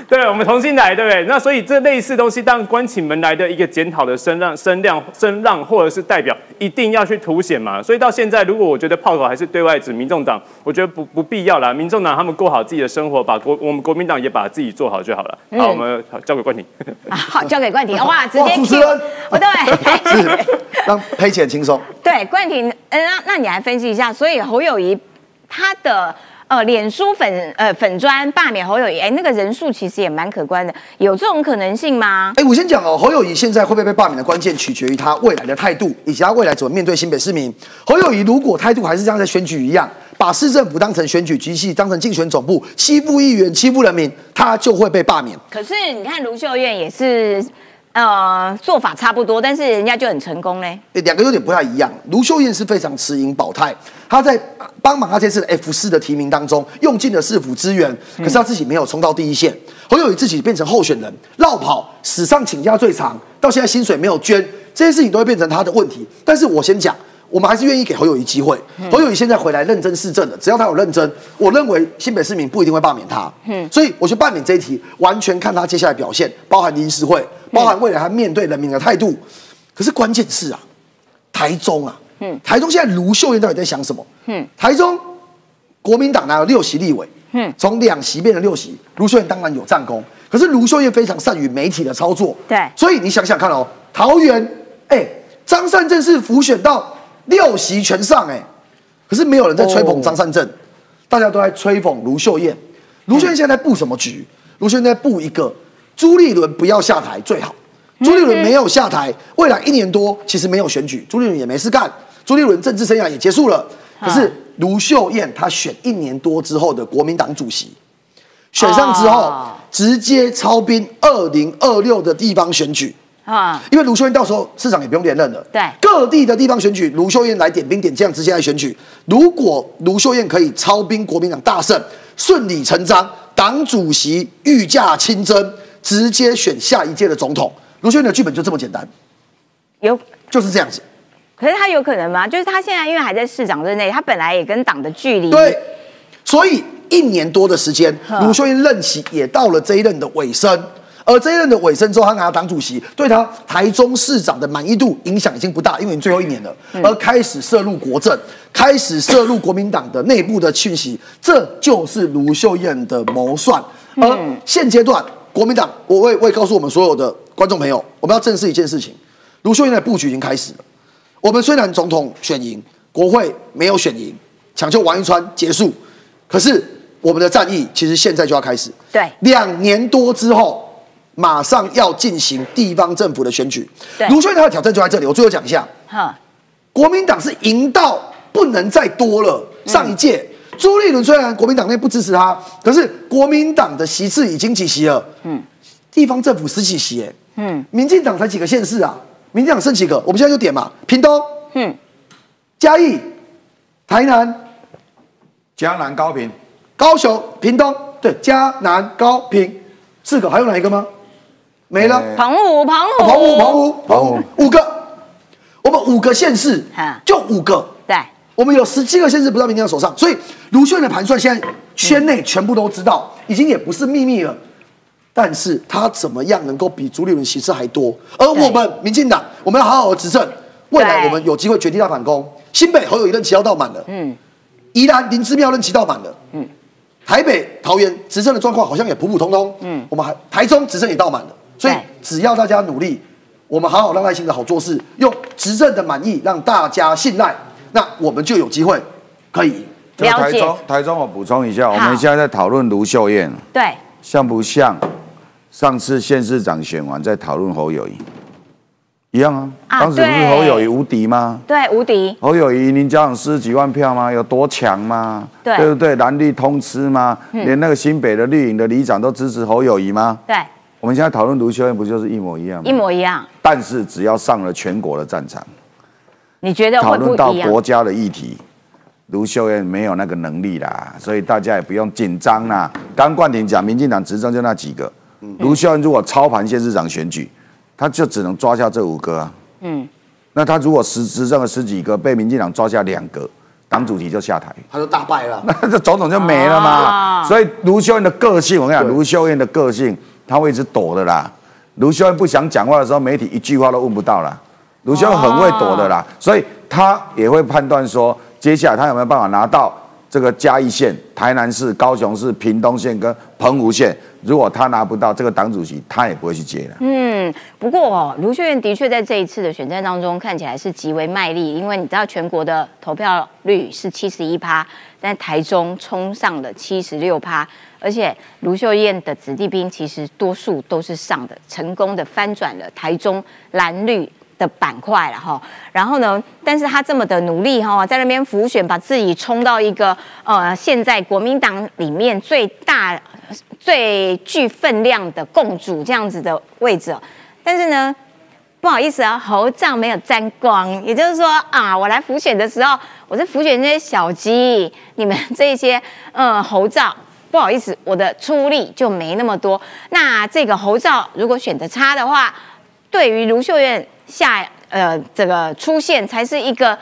对，我们重新来，对不对？那所以这类似东西，当关起门来的一个检讨的声浪、声量、声浪，或者是代表，一定要去凸显嘛。所以到现在，如果我觉得炮口还是对外指民众党，我觉得不不必要啦。民众党他们过好自己的生活，把国我们国民党也把自己做好就好了。好，我们好交给冠廷。啊好，交给冠廷，哇，直接哇主持 Q 人不对，是让赔钱轻松。对，冠廷，嗯，那那你来分析一下，所以侯友谊他的呃脸书粉呃粉砖罢免侯友谊，哎，那个人数其实也蛮可观的，有这种可能性吗？哎，我先讲哦，侯友谊现在会不会被罢免的关键，取决于他未来的态度，以及他未来怎么面对新北市民。侯友谊如果态度还是像在选举一样，把市政府当成选举机器，当成竞选总部，欺负议员、欺负人民，他就会被罢免。可是你看卢秀燕也是，呃，做法差不多，但是人家就很成功嘞。两个有点不太一样。卢秀燕是非常持盈保泰，她在帮忙她这次 F 四的提名当中，用尽了市府资源，可是她自己没有冲到第一线。侯友宜自己变成候选人，绕跑，史上请假最长，到现在薪水没有捐，这些事情都会变成他的问题。但是我先讲。我们还是愿意给侯友谊机会。侯友谊现在回来认真市政了，只要他有认真，我认为新北市民不一定会罢免他。嗯，所以我觉得罢免这一题完全看他接下来表现，包含临时会，包含未来他面对人民的态度。可是关键是啊，台中啊，嗯，台中现在卢秀燕到底在想什么？嗯，台中国民党拿了六席立委，嗯，从两席变成六席，卢秀燕当然有战功。可是卢秀燕非常善于媒体的操作，对所以你想想看哦，桃园，哎，张善政是浮选到六席全上，哎，可是没有人在吹捧张善政，大家都在吹捧卢秀燕。卢秀燕现在在布什么局？卢秀燕在布一个朱立伦不要下台最好。朱立伦没有下台，未来一年多其实没有选举，朱立伦也没事干，朱立伦政治生涯也结束了。可是卢秀燕她选一年多之后的国民党主席，选上之后哦直接操兵二零二六的地方选举。啊，因为卢秀燕到时候市长也不用连任了，对各地的地方选举，卢秀燕来点兵点将，直接来选举。如果卢秀燕可以操兵国民党大胜，顺理成章，党主席御驾亲征，直接选下一届的总统。卢秀燕的剧本就这么简单，有，就是这样子。可是他有可能吗？就是他现在因为还在市长任内，他本来也跟党的距离，对，所以一年多的时间，哼卢秀燕任期也到了这一任的尾声。而这一任的尾声之后，他拿到党主席，对他台中市长的满意度影响已经不大，因为你最后一年了，而开始涉入国政，开始涉入国民党的内部的讯息，这就是卢秀燕的谋算。而现阶段，国民党，我会我也告诉我们所有的观众朋友，我们要正视一件事情，卢秀燕的布局已经开始了。我们虽然总统选赢，国会没有选赢，抢救王一川结束，可是我们的战役其实现在就要开始。对两年多之后，马上要进行地方政府的选举。卢秀燕她的挑战就在这里，我最后讲一下，哈，国民党是赢到不能再多了。上一届、朱立伦虽然国民党内不支持他，可是国民党的席次已经几席了？嗯，地方政府十几席，哎，嗯，民进党才几个县市啊？民进党剩几个？我们现在就点嘛，屏东，嗯，嘉义、台南、江南高平，高雄、屏东，对，嘉南、高平四个，还有哪一个吗？没了。呃澎湖，澎湖，澎湖、澎湖、澎湖。五个，我们五个县市就五个，对，我们有十七个县市不在民进党手上，所以卢秀燕的盘算现在圈内全部都知道，已经也不是秘密了。但是他怎么样能够比朱立伦席次还多？而我们民进党，我们要好好的执政，未来我们有机会绝地大反攻。新北侯友谊任期要到满了，嗯，宜兰林之妙任期到满了，嗯，台北、桃园执政的状况好像也普普通通，嗯，我们还台中执政也到满了，所以只要大家努力，我们好好让赖清德好做事，用执政的满意让大家信赖，那我们就有机会可以了解台中，台中我补充一下，我好们现在在讨论卢秀燕，对，像不像上次县市长选完在讨论侯友谊？一样啊，啊当时不是侯友谊无敌吗？对，无敌，侯友谊，您家长四十几万票吗？有多强吗？对对不对？蓝绿通吃吗？连那个新北的绿营的里长都支持侯友谊吗？对，我们现在讨论卢秀燕不就是一模一样吗？一模一样。但是只要上了全国的战场，你觉得讨论到？国家的议题，卢秀燕没有那个能力啦，所以大家也不用紧张啦。刚冠廷讲，民进党执政就那几个，卢秀燕如果操盘县市长选举，他就只能抓下这五个啊。嗯，那他如果实执政了十几个，被民进党抓下两个，党主席就下台。他就大败了。那 这总统就没了嘛。哦所以卢秀燕的个性，我跟你讲，对卢秀燕的个性，她会一直躲的啦。卢秀燕不想讲话的时候，媒体一句话都问不到啦。卢秀燕很会躲的啦，所以他也会判断说，接下来他有没有办法拿到这个嘉义县、台南市、高雄市、屏东县跟澎湖县。如果他拿不到这个党主席，他也不会去接的。嗯，不过哦，卢秀燕的确在这一次的选战当中看起来是极为卖力，因为你知道全国的投票率是七十一趴，但台中冲上了七十六趴，而且卢秀燕的子弟兵其实多数都是上的，成功的翻转了台中蓝绿。的板块了哈，然后呢？但是他这么的努力哈，在那边浮选，把自己冲到一个呃，现在国民党里面最大、最具分量的共主这样子的位置。但是呢，不好意思啊，喉杖没有沾光，也就是说啊，我来浮选的时候，我是浮选这些小鸡，你们这些嗯喉罩。不好意思，我的出力就没那么多。那这个喉罩如果选的差的话，对于卢秀燕下呃这个出现才是一个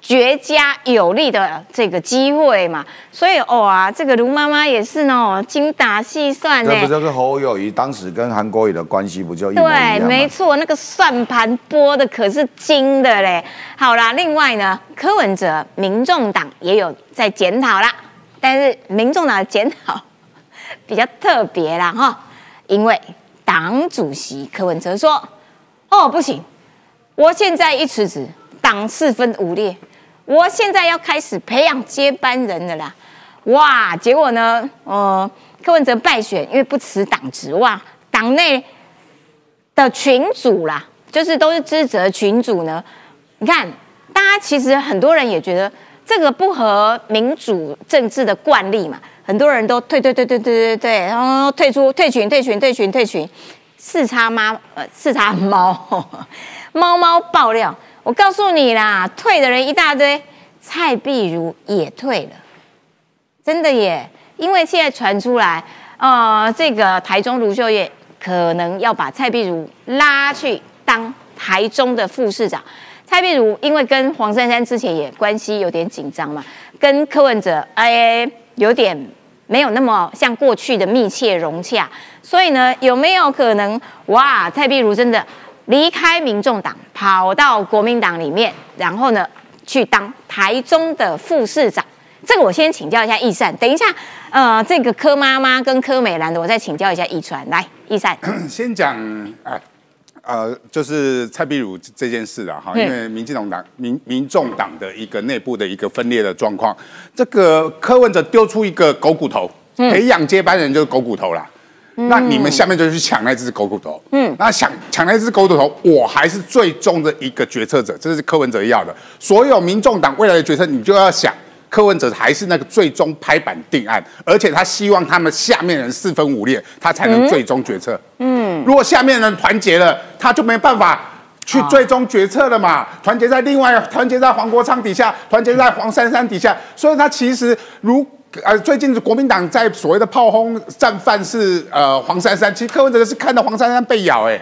绝佳有利的这个机会嘛。所以哦啊，这个卢妈妈也是呢，精打细算呢这。不就是侯友谊当时跟韩国瑜的关系不就一模一样对，没错，那个算盘拨的可是精的嘞。好啦，另外呢，柯文哲、民众党也有在检讨啦，但是民众党的检讨 比较特别啦哈，因为党主席柯文哲说：“哦，不行，我现在一辞职，党四分五裂，我现在要开始培养接班人了啦。”哇，结果呢，呃，柯文哲败选，因为不辞党职，哇，党内的群主啦，就是都是支责群主呢。你看，大家其实很多人也觉得这个不合民主政治的惯例嘛，很多人都退退退退退退退，然后退出退群退群退群退群。四叉妈呃四叉猫猫猫爆料，我告诉你啦，退的人一大堆，蔡碧如也退了。真的耶，因为现在传出来，呃，这个台中卢秀燕可能要把蔡碧如拉去当台中的副市长。蔡碧如因为跟黄珊珊之前也关系有点紧张嘛，跟柯文哲哎有点没有那么像过去的密切融洽，所以呢，有没有可能哇，蔡碧如真的离开民众党，跑到国民党里面，然后呢去当台中的副市长？这个我先请教一下易善，等一下，呃，这个柯妈妈跟柯美兰的，我再请教一下易川。来，易善，先讲哎。呃，就是蔡壁如这件事啊，哈，嗯因为民进党党民民众党的一个内部的一个分裂的状况，这个柯文哲丢出一个狗骨头，嗯培养接班人就是狗骨头啦。那你们下面就去抢那只狗骨头，嗯，那抢抢那只狗骨头，我还是最终的一个决策者，这是柯文哲要的。所有民众党未来的决策，你就要想。柯文哲还是那个最终拍板定案，而且他希望他们下面人四分五裂，他才能最终决策。嗯，如果下面人团结了，他就没办法去最终决策了嘛。团结在另外，团结在黄国昌底下，团结在黄珊珊底下，所以他其实如呃，最近国民党在所谓的炮轰战犯是呃黄珊珊，其实柯文哲是看到黄珊珊被咬、哎。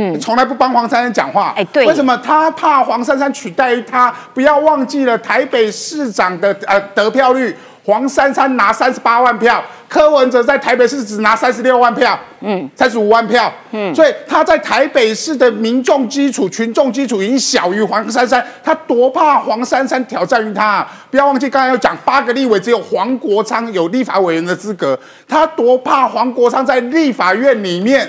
嗯，从来不帮黄珊珊讲话。哎对为什么他怕黄珊珊取代于他？不要忘记了台北市长的呃得票率，黄珊珊拿三十八万票，柯文哲在台北市只拿三十六万票，嗯，三十五万票，嗯，所以他在台北市的民众基础、群众基础已经小于黄珊珊，他多怕黄珊珊挑战于他、啊。不要忘记刚才有讲八个立委，只有黄国昌有立法委员的资格，他多怕黄国昌在立法院里面。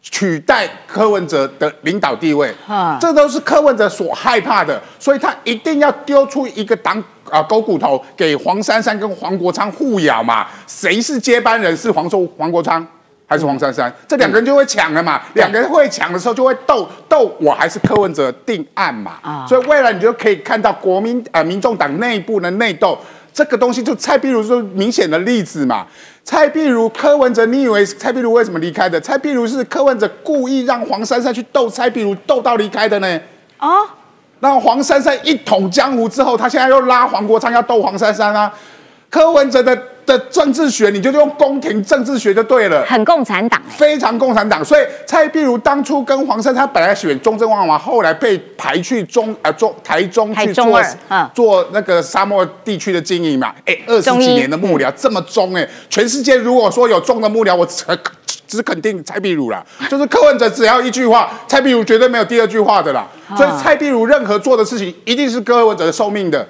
取代柯文哲的领导地位。啊，这都是柯文哲所害怕的，所以他一定要丢出一个党啊狗骨头给黄珊珊跟黄国昌互咬嘛，谁是接班人？是黄寿黄国昌还是黄珊珊？这两个人就会抢了嘛，两个人会抢的时候就会斗斗，我还是柯文哲定案嘛，啊。所以未来你就可以看到国民呃民众党内部的内斗。这个东西就蔡壁如是明显的例子嘛。蔡壁如、柯文哲，你以为蔡壁如为什么离开的？蔡壁如是柯文哲故意让黄珊珊去斗蔡壁如，斗到离开的呢？哦，让黄珊珊一统江湖之后，他现在又拉黄国昌要斗黄珊珊啊。柯文哲的的政治学，你就用宫廷政治学就对了。很共产党。哎，非常共产党，所以蔡壁如当初跟黄珊他本来选中正万华，后来被排去中呃中台中去做做那个沙漠地区的经营嘛，哎，二十几年的幕僚这么中哎，全世界如果说有中的幕僚，我只只肯定蔡壁如啦，就是柯文哲只要一句话，蔡壁如绝对没有第二句话的啦，所以蔡壁如任何做的事情一定是柯文哲的受命的。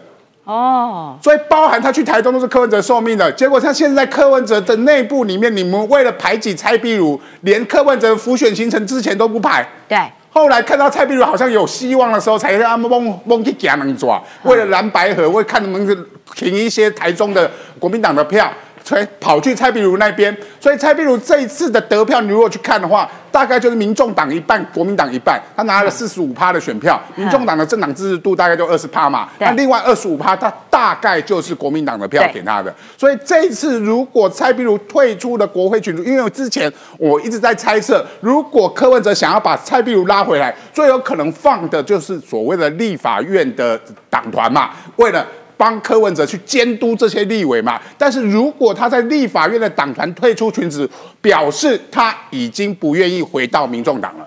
哦，所以包含他去台东都是柯文哲受命的，结果他现在柯文哲的内部里面，你们为了排挤蔡壁如，连柯文哲浮选行程之前都不排，对，后来看到蔡壁如好像有希望的时候，才让他们蒙蒙去给他们抓，为了蓝白河，为看能不能停一些台中的国民党的票。所以跑去蔡壁如那边，所以蔡壁如这一次的得票，你如果去看的话，大概就是民众党一半，国民党一半，他拿了四十五趴的选票，民众党的政党支持度大概就二十趴嘛，那另外二十五趴，他大概就是国民党的票对给他的。所以这一次如果蔡壁如退出了国会群组，因为之前我一直在猜测，如果柯文哲想要把蔡壁如拉回来，最有可能放的就是所谓的立法院的党团嘛，为了。帮柯文哲去监督这些立委嘛，但是如果他在立法院的党团退出群组，表示他已经不愿意回到民众党了。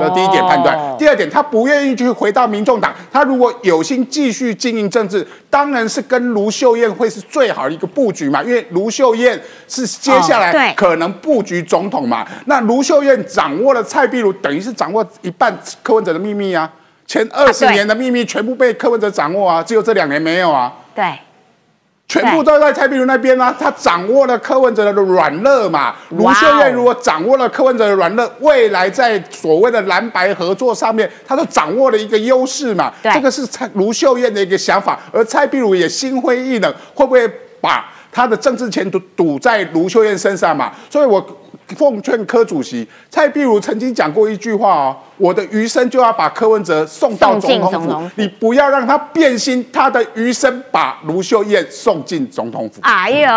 这第一点判断。哦第二点，他不愿意去回到民众党，他如果有心继续经营政治，当然是跟卢秀燕会是最好的一个布局嘛，因为卢秀燕是接下来可能布局总统嘛。那卢秀燕掌握了蔡壁如，等于是掌握一半柯文哲的秘密啊。前二十年的秘密全部被柯文哲掌握啊，只有这两年没有啊。对，全部都在蔡壁如那边啊，他掌握了柯文哲的软肋嘛。卢秀燕如果掌握了柯文哲的软肋，未来在所谓的蓝白合作上面，他都掌握了一个优势嘛。对这个是蔡卢秀燕的一个想法，而蔡壁如也心灰意冷，会不会把他的政治前途赌在卢秀燕身上嘛？所以我。奉劝柯主席，蔡壁如曾经讲过一句话哦，我的余生就要把柯文哲送到总统府统，你不要让他变心，他的余生把卢秀燕送进总统府。哎呦，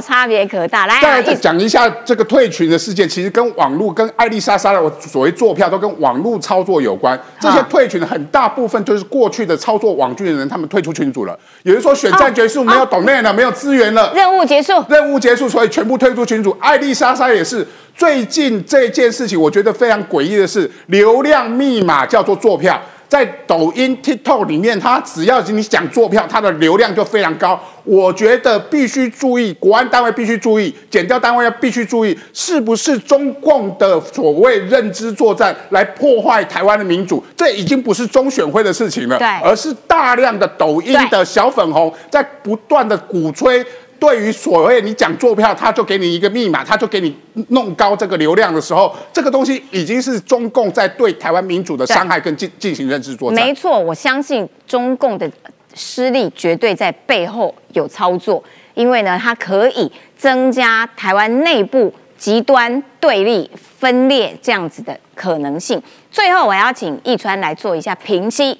差别可大。来啊，再来再讲一下这个退群的事件，其实跟网络、跟艾丽莎莎的所谓做票都跟网络操作有关。这些退群的很大部分就是过去的操作网剧的人，他们退出群组了。也就是说选战结束，没有懂内了，没有资源了，任务结束。任务结束，所以全部退出群组。艾丽莎莎也是最近这件事情，我觉得非常诡异的是，流量密码叫做坐票。在抖音、TikTok 里面，它只要你讲坐票，它的流量就非常高。我觉得必须注意，国安单位必须注意，检调单位要必须注意，是不是中共的所谓认知作战来破坏台湾的民主？这已经不是中选会的事情了，而是大量的抖音的小粉红在不断的鼓吹。对于所谓你讲坐票，他就给你一个密码，他就给你弄高这个流量的时候，这个东西已经是中共在对台湾民主的伤害跟进进行认知作战。没错，我相信中共的失利绝对在背后有操作，因为呢，它可以增加台湾内部极端对立、分裂这样子的可能性。最后，我要请易川来做一下评析，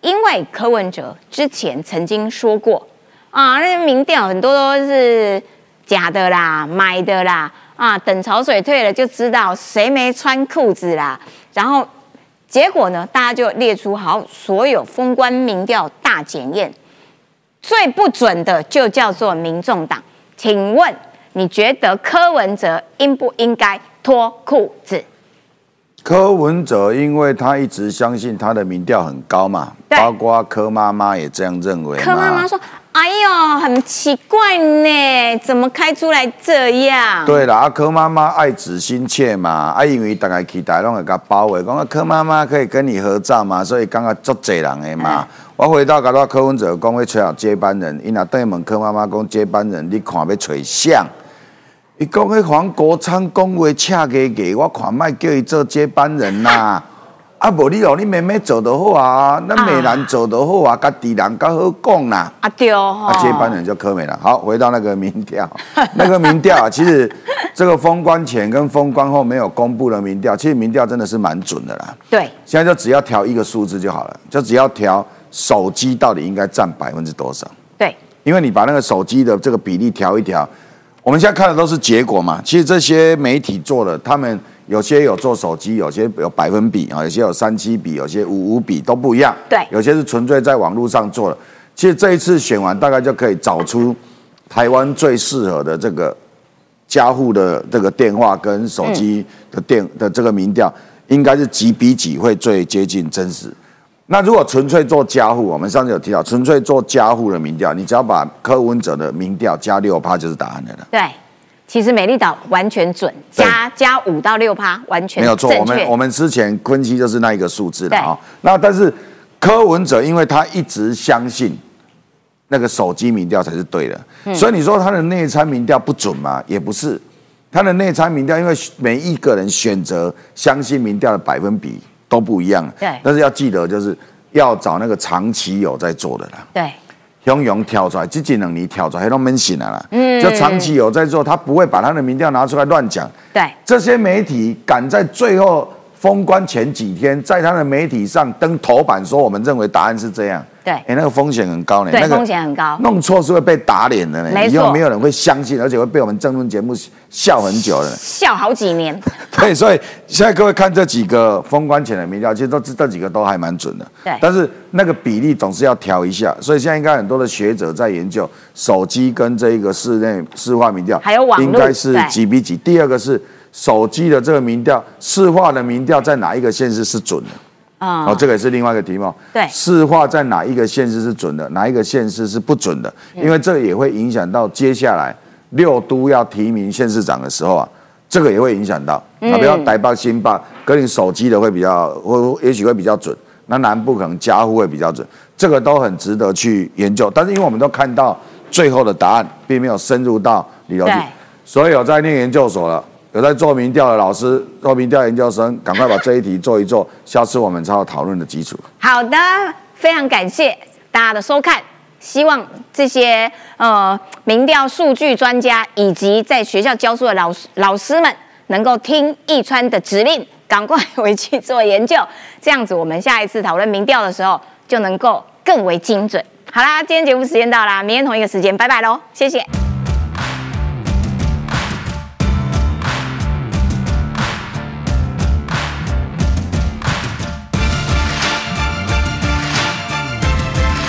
因为柯文哲之前曾经说过啊，那些民调很多都是假的啦、买的啦，啊，等潮水退了就知道谁没穿裤子啦，然后。结果呢，大家就列出好所有封关民调大检验，最不准的就叫做民众党。请问你觉得柯文哲应不应该脱裤子？柯文哲，因为他一直相信他的民调很高嘛，包括柯妈妈也这样认为。柯妈妈说：“哎呦，很奇怪呢，怎么开出来这样？”对啦，啊，柯妈妈爱子心切嘛，啊，因为大家期待拢会甲包围，讲啊，柯妈妈可以跟你合照嘛，所以刚刚足济人诶嘛。我回到甲到柯文哲讲要找接班人，伊若对问柯妈妈讲接班人，你看要找谁？伊讲迄黄国昌讲话恰给给，我看卖叫伊做接班人啦。啊，无你哦，你妹妹做得好啊，那美兰做得好啊，甲敌人较好讲啦。啊对哦，啊，接班人就柯美了。好，回到那个民调，那个民调啊，其实这个封关前跟封关后没有公布的民调，其实民调真的是蛮准的啦。对现在就只要调一个数字就好了，就只要调手机到底应该占百分之多少。对，因为你把那个手机的这个比例调一调，我们现在看的都是结果嘛。其实这些媒体做的，他们有些有做手机，有些有百分比啊，有些有三七比，有些五五比都不一样。对有些是纯粹在网络上做的。其实这一次选完，大概就可以找出台湾最适合的这个家户的这个电话跟手机的电、的这个民调，应该是几比几会最接近真实。那如果纯粹做家户，我们上次有提到，纯粹做家户的民调，你只要把柯文哲的民调加六趴就是答案的了。对，其实美丽岛完全准，加加五到六趴，完全没有错，我们我们之前分析就是那一个数字的对啊。那但是柯文哲，因为他一直相信那个手机民调才是对的，嗯所以你说他的内参民调不准吗？也不是，他的内参民调，因为每一个人选择相信民调的百分比都不一样。对但是要记得，就是要找那个长期有在做的啦。对，汹涌跳出来，这几两年跳出来，都闷醒了啦。嗯，就长期有在做，他不会把他的民调拿出来乱讲。对这些媒体敢在最后封关前几天，在他的媒体上登头版说，我们认为答案是这样。对哎，那个风险很高呢。对那个风险很高弄错是会被打脸的呢。以后没有人会相信，而且会被我们政论节目笑很久的。笑好几年。对，所以现在各位看这几个封关前的民调，其实都这这几个都还蛮准的。对但是那个比例总是要调一下，所以现在应该很多的学者在研究手机跟这个室内市话民调，还有应该是对几比几。第二个是手机的这个民调，市话的民调在哪一个县市是准的？嗯哦，这个也是另外一个题目。对市话在哪一个县市是准的，哪一个县市是不准的？嗯因为这个也会影响到接下来六都要提名县市长的时候啊，这个也会影响到。嗯啊，比如台北、新北，跟你手机的会比较，或也许会比较准。那南部可能家户会比较准，这个都很值得去研究。但是因为我们都看到最后的答案，并没有深入到里头去，所以有在念研究所了。有在做民调的老师、做民调研究生，赶快把这一题做一做，下次我们才有讨论的基础。好的，非常感谢大家的收看。希望这些呃民调数据专家以及在学校教书的老师老师们，能够听易川的指令，赶快回去做研究，这样子我们下一次讨论民调的时候就能够更为精准。好啦，今天节目时间到啦，明天同一个时间，拜拜喽，谢谢。